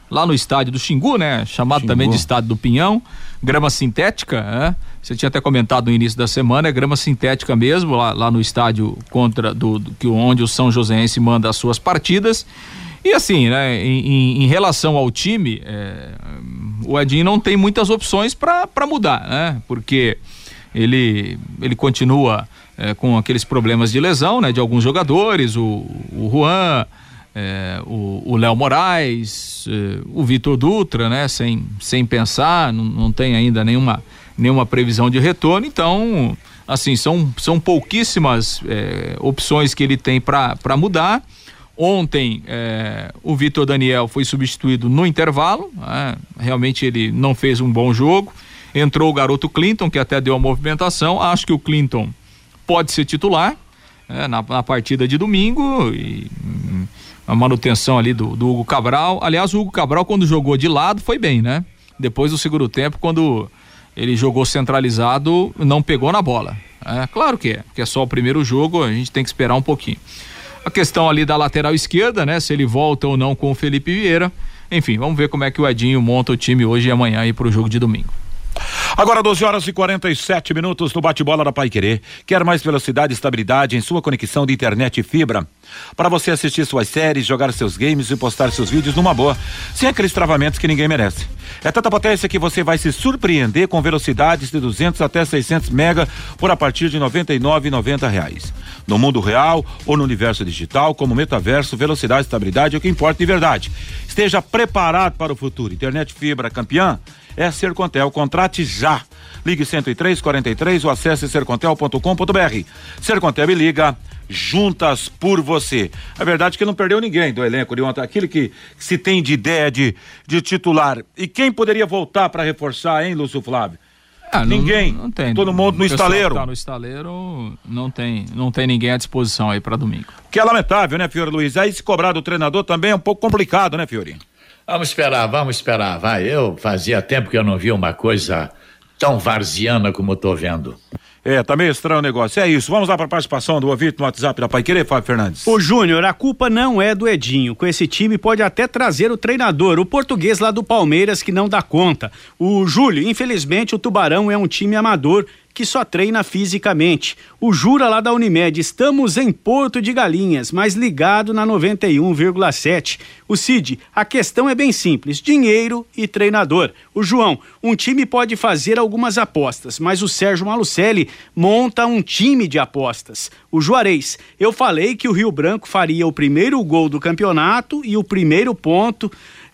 lá no estádio do Xingu, né? Chamado Xingu. também de estádio do Pinhão, grama sintética, né? Você tinha até comentado no início da semana, é grama sintética mesmo, lá, lá no estádio contra do, do, que onde o São Joséense manda as suas partidas. E assim, né, em, em, em relação ao time, é, o Edinho não tem muitas opções para mudar, né? Porque ele, ele continua é, com aqueles problemas de lesão, né? De alguns jogadores, o, o Juan, é, o Léo Moraes, é, o Vitor Dutra, né? Sem, sem pensar, não, não tem ainda nenhuma, nenhuma previsão de retorno, então, assim, são, são pouquíssimas é, opções que ele tem para mudar. Ontem é, o Vitor Daniel foi substituído no intervalo, né? realmente ele não fez um bom jogo. Entrou o garoto Clinton, que até deu a movimentação. Acho que o Clinton pode ser titular é, na, na, partida de domingo e hum, a manutenção ali do, do, Hugo Cabral. Aliás, o Hugo Cabral, quando jogou de lado, foi bem, né? Depois do segundo tempo, quando ele jogou centralizado, não pegou na bola. É, claro que é, porque é só o primeiro jogo, a gente tem que esperar um pouquinho. A questão ali da lateral esquerda, né? Se ele volta ou não com o Felipe Vieira. Enfim, vamos ver como é que o Edinho monta o time hoje e amanhã aí pro jogo de domingo. Agora 12 horas e 47 minutos no bate-bola da Pai Querer. Quer mais velocidade e estabilidade em sua conexão de internet e fibra? Para você assistir suas séries, jogar seus games e postar seus vídeos numa boa, sem aqueles travamentos que ninguém merece. É tanta potência que você vai se surpreender com velocidades de 200 até 600 mega por a partir de 99,90 reais. No mundo real ou no universo digital, como metaverso, velocidade e estabilidade é o que importa de verdade. Esteja preparado para o futuro. Internet fibra campeã é Sercontel. Contrate já. Ligue 103 43 ou acesse sercontel.com.br. Sercontel e liga juntas por você. A verdade é que não perdeu ninguém do elenco de ontem. Aquilo que, que se tem de ideia de, de titular. E quem poderia voltar para reforçar, hein, Lúcio Flávio? Ah, ninguém. Não, não, tem. Todo mundo no estaleiro. Tá no estaleiro não tem, não tem ninguém à disposição aí para domingo. Que é lamentável, né, Fiore Luiz? Aí se cobrar do treinador também é um pouco complicado, né, Fiore? Vamos esperar, vamos esperar, vai. Eu fazia tempo que eu não via uma coisa tão varziana como estou vendo. É, tá meio estranho o negócio. É isso. Vamos lá para a participação do ouvinte no WhatsApp da Pai Querer, Fábio Fernandes. Ô, Júnior, a culpa não é do Edinho. Com esse time pode até trazer o treinador, o português lá do Palmeiras, que não dá conta. O Júlio, infelizmente, o Tubarão é um time amador que só treina fisicamente. O Jura lá da Unimed, estamos em Porto de Galinhas, mas ligado na 91,7. O Cid, a questão é bem simples: dinheiro e treinador. O João, um time pode fazer algumas apostas, mas o Sérgio Malucelli monta um time de apostas. O Juarez, eu falei que o Rio Branco faria o primeiro gol do campeonato e o primeiro ponto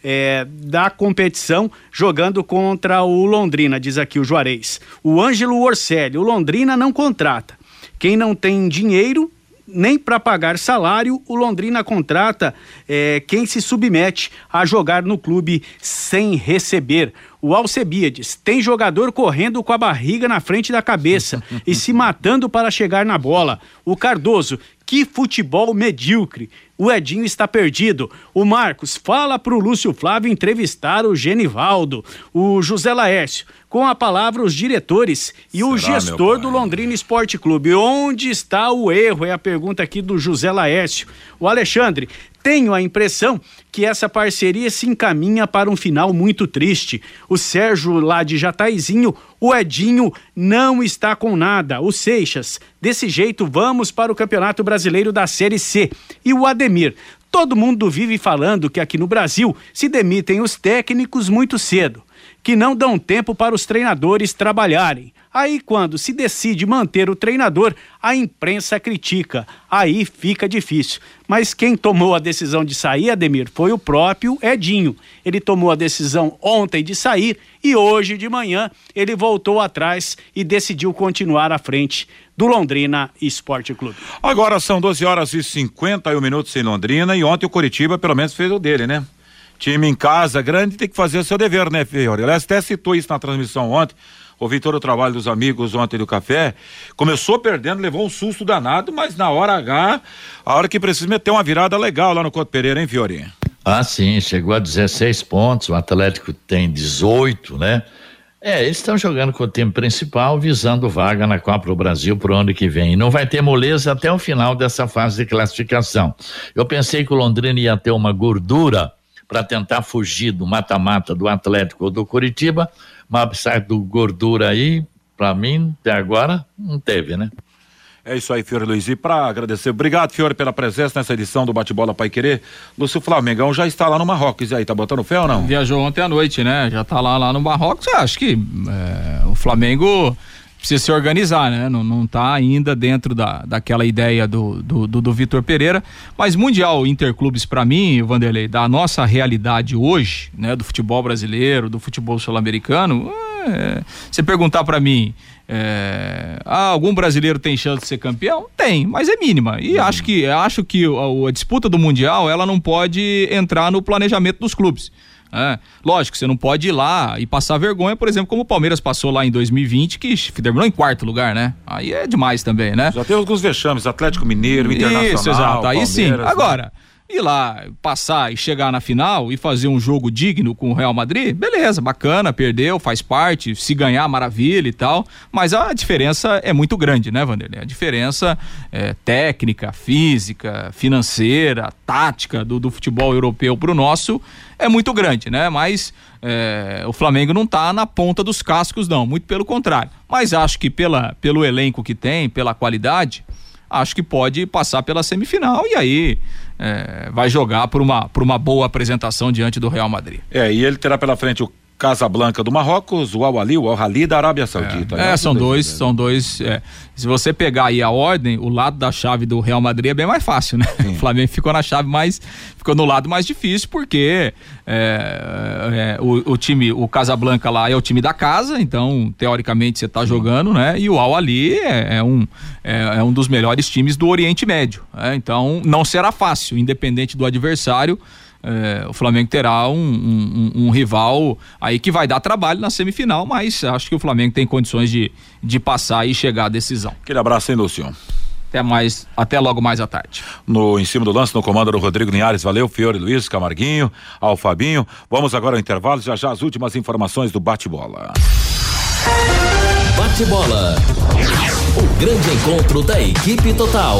é, da competição jogando contra o Londrina, diz aqui o Juarez. O Ângelo Orselli, o Londrina não contrata. Quem não tem dinheiro nem para pagar salário, o Londrina contrata é, quem se submete a jogar no clube sem receber. O Alcebiades tem jogador correndo com a barriga na frente da cabeça e se matando para chegar na bola. O Cardoso, que futebol medíocre. O Edinho está perdido. O Marcos fala para o Lúcio Flávio entrevistar o Genivaldo. O José Laércio, com a palavra os diretores e Será, o gestor do Londrina Esporte Clube. Onde está o erro? É a pergunta aqui do José Laércio. O Alexandre, tenho a impressão que essa parceria se encaminha para um final muito triste. O Sérgio lá de Jataizinho, o Edinho não está com nada. O Seixas, desse jeito vamos para o Campeonato Brasileiro da Série C. E o Ademir, todo mundo vive falando que aqui no Brasil se demitem os técnicos muito cedo, que não dão tempo para os treinadores trabalharem. Aí, quando se decide manter o treinador, a imprensa critica. Aí fica difícil. Mas quem tomou a decisão de sair, Ademir, foi o próprio Edinho. Ele tomou a decisão ontem de sair e hoje de manhã ele voltou atrás e decidiu continuar à frente do Londrina Esporte Clube. Agora são 12 horas e 51 minutos em Londrina e ontem o Curitiba pelo menos fez o dele, né? Time em casa grande tem que fazer o seu dever, né, Fiore? Aliás, até citou isso na transmissão ontem ouvi todo o trabalho dos amigos ontem do café. Começou perdendo, levou um susto danado, mas na hora H, a hora que precisa meter uma virada legal lá no Couto Pereira, hein, Fiorinha? Ah, sim, chegou a 16 pontos, o Atlético tem 18, né? É, eles estão jogando com o time principal, visando vaga na Copa do Brasil por ano que vem. E não vai ter moleza até o final dessa fase de classificação. Eu pensei que o Londrina ia ter uma gordura para tentar fugir do mata-mata do Atlético ou do Curitiba, mas apesar do gordura aí, Para mim, até agora, não teve, né? É isso aí, Fiore Luiz. E para agradecer, obrigado, Fiore, pela presença nessa edição do Bate-Bola Pai Querer. Lúcio Flamengão já está lá no Marrocos. E aí, tá botando fé ou não? Viajou ontem à noite, né? Já tá lá, lá no Marrocos. Eu acho que é, o Flamengo precisa se organizar, né? Não, não tá ainda dentro da, daquela ideia do, do, do, do Vitor Pereira. Mas Mundial Interclubes, para mim, Vanderlei, da nossa realidade hoje, né? Do futebol brasileiro, do futebol sul-americano, é, você perguntar para mim. É, ah, algum brasileiro tem chance de ser campeão? Tem, mas é mínima. E acho que acho que a, a disputa do mundial ela não pode entrar no planejamento dos clubes. É, lógico, você não pode ir lá e passar vergonha, por exemplo, como o Palmeiras passou lá em 2020, que terminou em quarto lugar, né? Aí é demais também, né? Já tem alguns vexames, Atlético Mineiro, Internacional. Isso, exato. Aí sim. Palmeiras, né? Ir lá, passar e chegar na final e fazer um jogo digno com o Real Madrid, beleza, bacana, perdeu, faz parte, se ganhar, maravilha e tal. Mas a diferença é muito grande, né, Vanderlei? A diferença é, técnica, física, financeira, tática do, do futebol europeu pro nosso é muito grande, né? Mas é, o Flamengo não tá na ponta dos cascos, não, muito pelo contrário. Mas acho que pela, pelo elenco que tem, pela qualidade, acho que pode passar pela semifinal e aí é, vai jogar por uma, por uma boa apresentação diante do Real Madrid. É, e ele terá pela frente o Casablanca do Marrocos, o Al-Ali, o Al-Hali da Arábia Saudita. É, né? são dois, são dois. é. se você pegar aí a ordem, o lado da chave do Real Madrid é bem mais fácil, né? O Flamengo ficou na chave mais, ficou no lado mais difícil porque é, é, o, o time, o Casablanca lá é o time da casa, então teoricamente você tá jogando, né? E o Al-Ali é, é um é, é um dos melhores times do Oriente Médio, né? então não será fácil, independente do adversário. É, o Flamengo terá um, um- um- rival aí que vai dar trabalho na semifinal, mas acho que o Flamengo tem condições de, de passar e chegar à decisão. Aquele abraço, hein, Lúcio? Até mais, até logo mais à tarde. No, em cima do lance, no comando do Rodrigo Linhares, valeu, Fiore Luiz, Camarguinho, ao Fabinho. Vamos agora ao intervalo, já já as últimas informações do bate-bola. Bate-bola. O grande encontro da equipe total.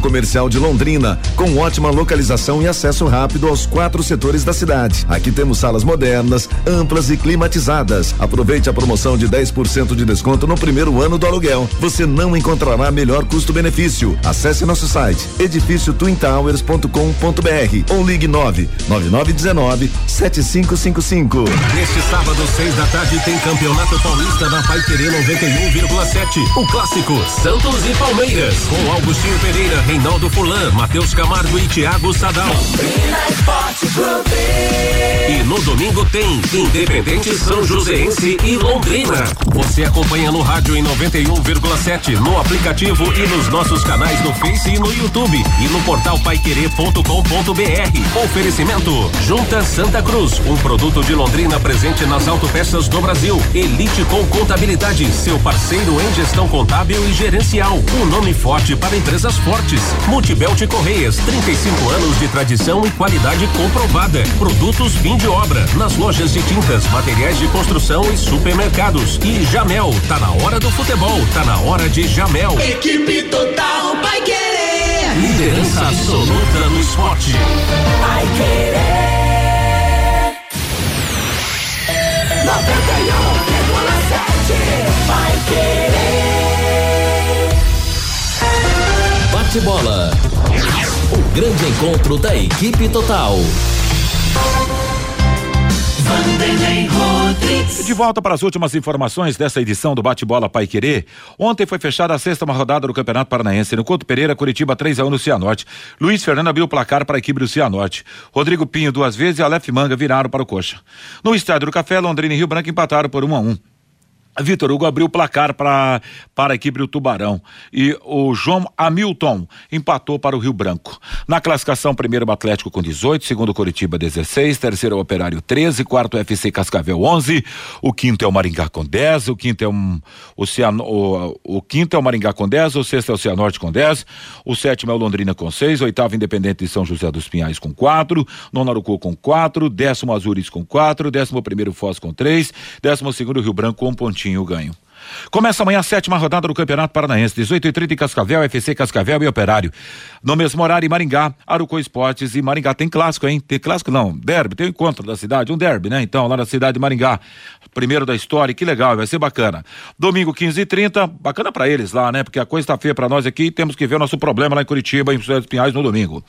comercial de Londrina, com ótima localização e acesso rápido aos quatro setores da cidade. Aqui temos salas modernas, amplas e climatizadas. Aproveite a promoção de 10% de desconto no primeiro ano do aluguel. Você não encontrará melhor custo-benefício. Acesse nosso site edifício twintowers.com.br ou ligue 9 9919 7555. Neste sábado, seis da tarde, tem Campeonato Paulista da Pai Querer 91,7. O clássico Santos e Palmeiras. Com Augustinho Pereira, Reinaldo Fulan, Matheus Camargo e Thiago Sadal. E no domingo tem Independente São Joséense e Londrina. Você acompanha no rádio em 91,7, no aplicativo e nos nossos canais no Face e no YouTube e no portal paiquerê.com.br. Oferecimento Junta Santa Cruz, um produto de Londrina presente nas autopeças do Brasil. Elite com Contabilidade, seu parceiro em gestão contábil e gerencial. Um nome forte para empresas fortes. Multibelt Correias, 35 anos de tradição e qualidade comprovada. Produtos fim de obra, nas lojas de tintas, materiais de construção e supermercados. E Jamel, tá na hora do futebol, tá na hora de Jamel. Equipe total vai querer. Liderança absoluta no esporte. Vai querer. 91,7 vai querer. Bate-bola. O grande encontro da equipe total. De volta para as últimas informações dessa edição do Bate-Bola Pai Querer. Ontem foi fechada a sexta rodada do Campeonato Paranaense. No Couto Pereira, Curitiba 3 a 1 no Cianorte. Luiz Fernando abriu o placar para a equipe do Cianorte. Rodrigo Pinho duas vezes e Aleph Manga viraram para o Coxa. No Estádio do Café, Londrina e Rio Branco empataram por 1 a 1. Vitor Hugo abriu o placar para para a equipe do Tubarão e o João Hamilton empatou para o Rio Branco. Na classificação, primeiro o Atlético com 18, segundo o Curitiba 16, terceiro o Operário 13, quarto o FC Cascavel 11, o quinto é o Maringá com 10, o quinto é um, o, Ciano, o, o quinto é o Maringá com 10, o sexto é o Cianorte com 10, o sétimo é o Londrina com 6, oitavo Independente de São José dos Pinhais com 4, nono Arucu com 4, décimo Azures com 4, décimo primeiro Foz com 3, décimo segundo Rio Branco com um pontinho ganho. Começa amanhã a sétima rodada do Campeonato Paranaense, 18h30 em Cascavel, FC Cascavel e Operário. No mesmo horário em Maringá, Arucó Esportes e Maringá. Tem clássico, hein? Tem clássico não, derby, tem um encontro da cidade, um derby, né? Então, lá na cidade de Maringá. Primeiro da história, que legal, vai ser bacana. Domingo 15 e 30 bacana para eles lá, né? Porque a coisa tá feia para nós aqui, temos que ver o nosso problema lá em Curitiba, em José dos Pinhais no domingo.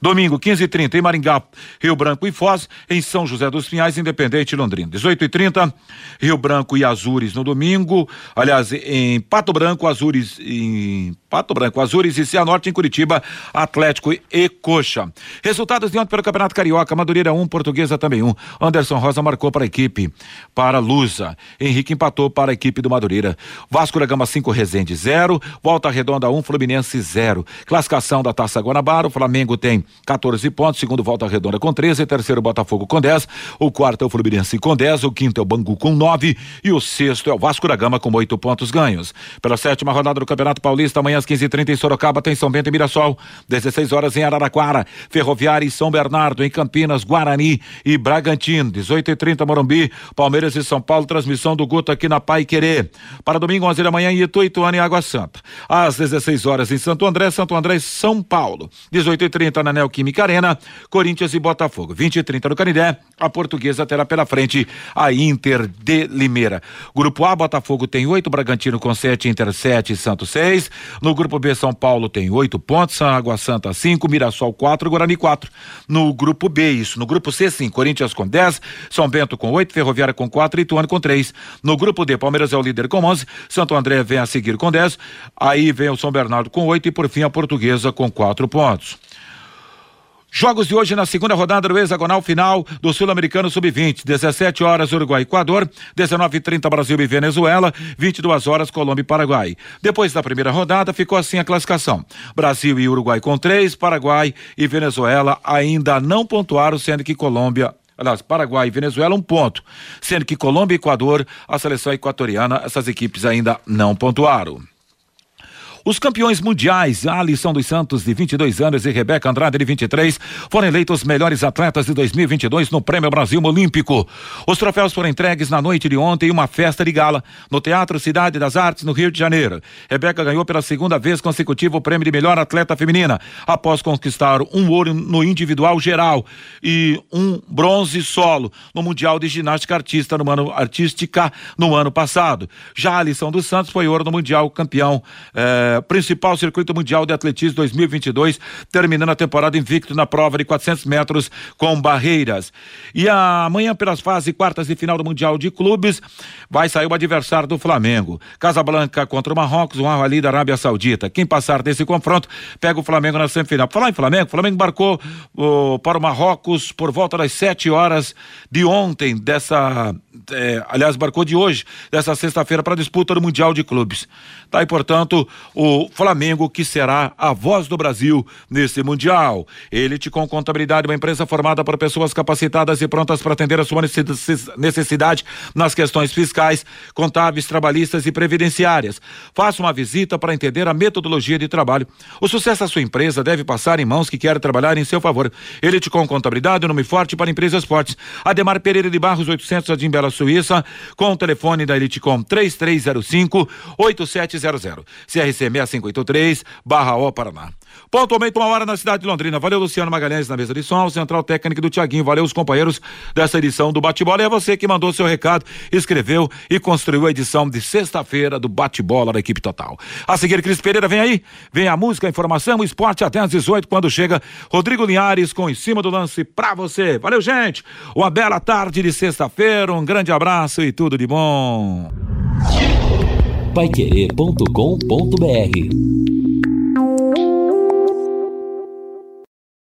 Domingo 15 e 30 em Maringá, Rio Branco e Foz, em São José dos Pinhais, Independente Londrina. 18 e 30 Rio Branco e Azures no domingo, aliás, em Pato Branco, Azures em Pato Branco, Azures e Cianorte em Curitiba, Atlético e Coxa. Resultados de ontem pelo Campeonato Carioca, Madureira 1, um, Portuguesa também 1. Um. Anderson Rosa marcou para a equipe, para Lusa. Henrique empatou para a equipe do Madureira. Vasco da Gama 5, Resende 0. Volta Redonda 1, um, Fluminense 0. Classificação da Taça Guanabara, o Flamengo tem 14 pontos, segundo Volta Redonda com 13, terceiro Botafogo com 10, o quarto é o Fluminense com 10, o quinto é o Bangu com 9 e o sexto é o Vasco da Gama com 8 pontos ganhos. Pela sétima rodada do Campeonato Paulista, amanhã às 15h30 em Sorocaba tem São Bento e Mirassol, 16 horas em Araraquara, Ferroviária e São Bernardo, em Campinas, Guarani e Bragantino, 18h30 Morumbi, Palmeiras e São Paulo, transmissão do Guto aqui na Pai Querer. Para domingo, 11 da manhã em Itu, e Água Santa. Às 16 horas em Santo André, Santo André e São Paulo. 18h30 na Neoquímica Arena, Corinthians e Botafogo. 20h30 no Canidé, a portuguesa terá pela frente a Inter de Limeira. Grupo A, Botafogo tem 8, Bragantino com 7, Inter 7 e Santos 6. No grupo B, São Paulo tem 8 pontos, Água Santa 5, Mirassol 4, Guarani 4. No grupo B, isso. No grupo C, sim, Corinthians com 10, São Bento com 8, Ferroviária com 4 e Ituano com 3. No grupo D, Palmeiras é o líder com 11, Santo André vem a seguir com 10, aí vem o São Bernardo com 8 e por fim a Portuguesa com 4 pontos. Jogos de hoje na segunda rodada do hexagonal final do Sul-Americano Sub-20. 17 horas Uruguai e Equador, 19:30 Brasil e Venezuela, 22 horas Colômbia e Paraguai. Depois da primeira rodada ficou assim a classificação. Brasil e Uruguai com três, Paraguai e Venezuela ainda não pontuaram, sendo que Colômbia aliás, Paraguai e Venezuela, um ponto. Sendo que Colômbia e Equador, a seleção equatoriana, essas equipes ainda não pontuaram. Os campeões mundiais, Alisson dos Santos, de 22 anos, e Rebeca Andrade, de 23, foram eleitos melhores atletas de 2022 no Prêmio Brasil Olímpico. Os troféus foram entregues na noite de ontem em uma festa de gala no Teatro Cidade das Artes, no Rio de Janeiro. Rebeca ganhou pela segunda vez consecutiva o prêmio de melhor atleta feminina, após conquistar um ouro no individual geral e um bronze solo no Mundial de Ginástica Artista no ano, Artística no ano passado. Já Alisson dos Santos foi ouro no Mundial campeão. Eh, principal circuito mundial de atletismo 2022, terminando a temporada invicto na prova de 400 metros com barreiras. E amanhã, pelas fases quartas de final do Mundial de Clubes, vai sair o adversário do Flamengo. Casablanca contra o Marrocos, um ali da Arábia Saudita. Quem passar desse confronto pega o Flamengo na semifinal. Falar em Flamengo, o Flamengo embarcou oh, para o Marrocos por volta das 7 horas de ontem, dessa. É, aliás, embarcou de hoje, dessa sexta-feira, para a disputa do Mundial de Clubes. Tá aí, portanto, o Flamengo, que será a voz do Brasil nesse Mundial. Elite com contabilidade, uma empresa formada por pessoas capacitadas e prontas para atender a sua necessidade nas questões fiscais, contábeis, trabalhistas e previdenciárias. Faça uma visita para entender a metodologia de trabalho. O sucesso da sua empresa deve passar em mãos que querem trabalhar em seu favor. Elite com contabilidade, nome forte para empresas fortes. Ademar Pereira de Barros, 800 de Bela Suíça, com o telefone da Elite com 3305 87 00. CRC 6583, barra O Paraná. Pontualmente uma hora na cidade de Londrina. Valeu, Luciano Magalhães na mesa de som, central técnico do Tiaguinho. Valeu os companheiros dessa edição do Bate-Bola. E é você que mandou seu recado, escreveu e construiu a edição de sexta-feira do Bate-Bola da equipe total. A seguir, Cris Pereira, vem aí. Vem a música, a informação, o esporte até às 18, quando chega Rodrigo Linhares com em cima do lance pra você. Valeu, gente. Uma bela tarde de sexta-feira, um grande abraço e tudo de bom paiquerê.com.br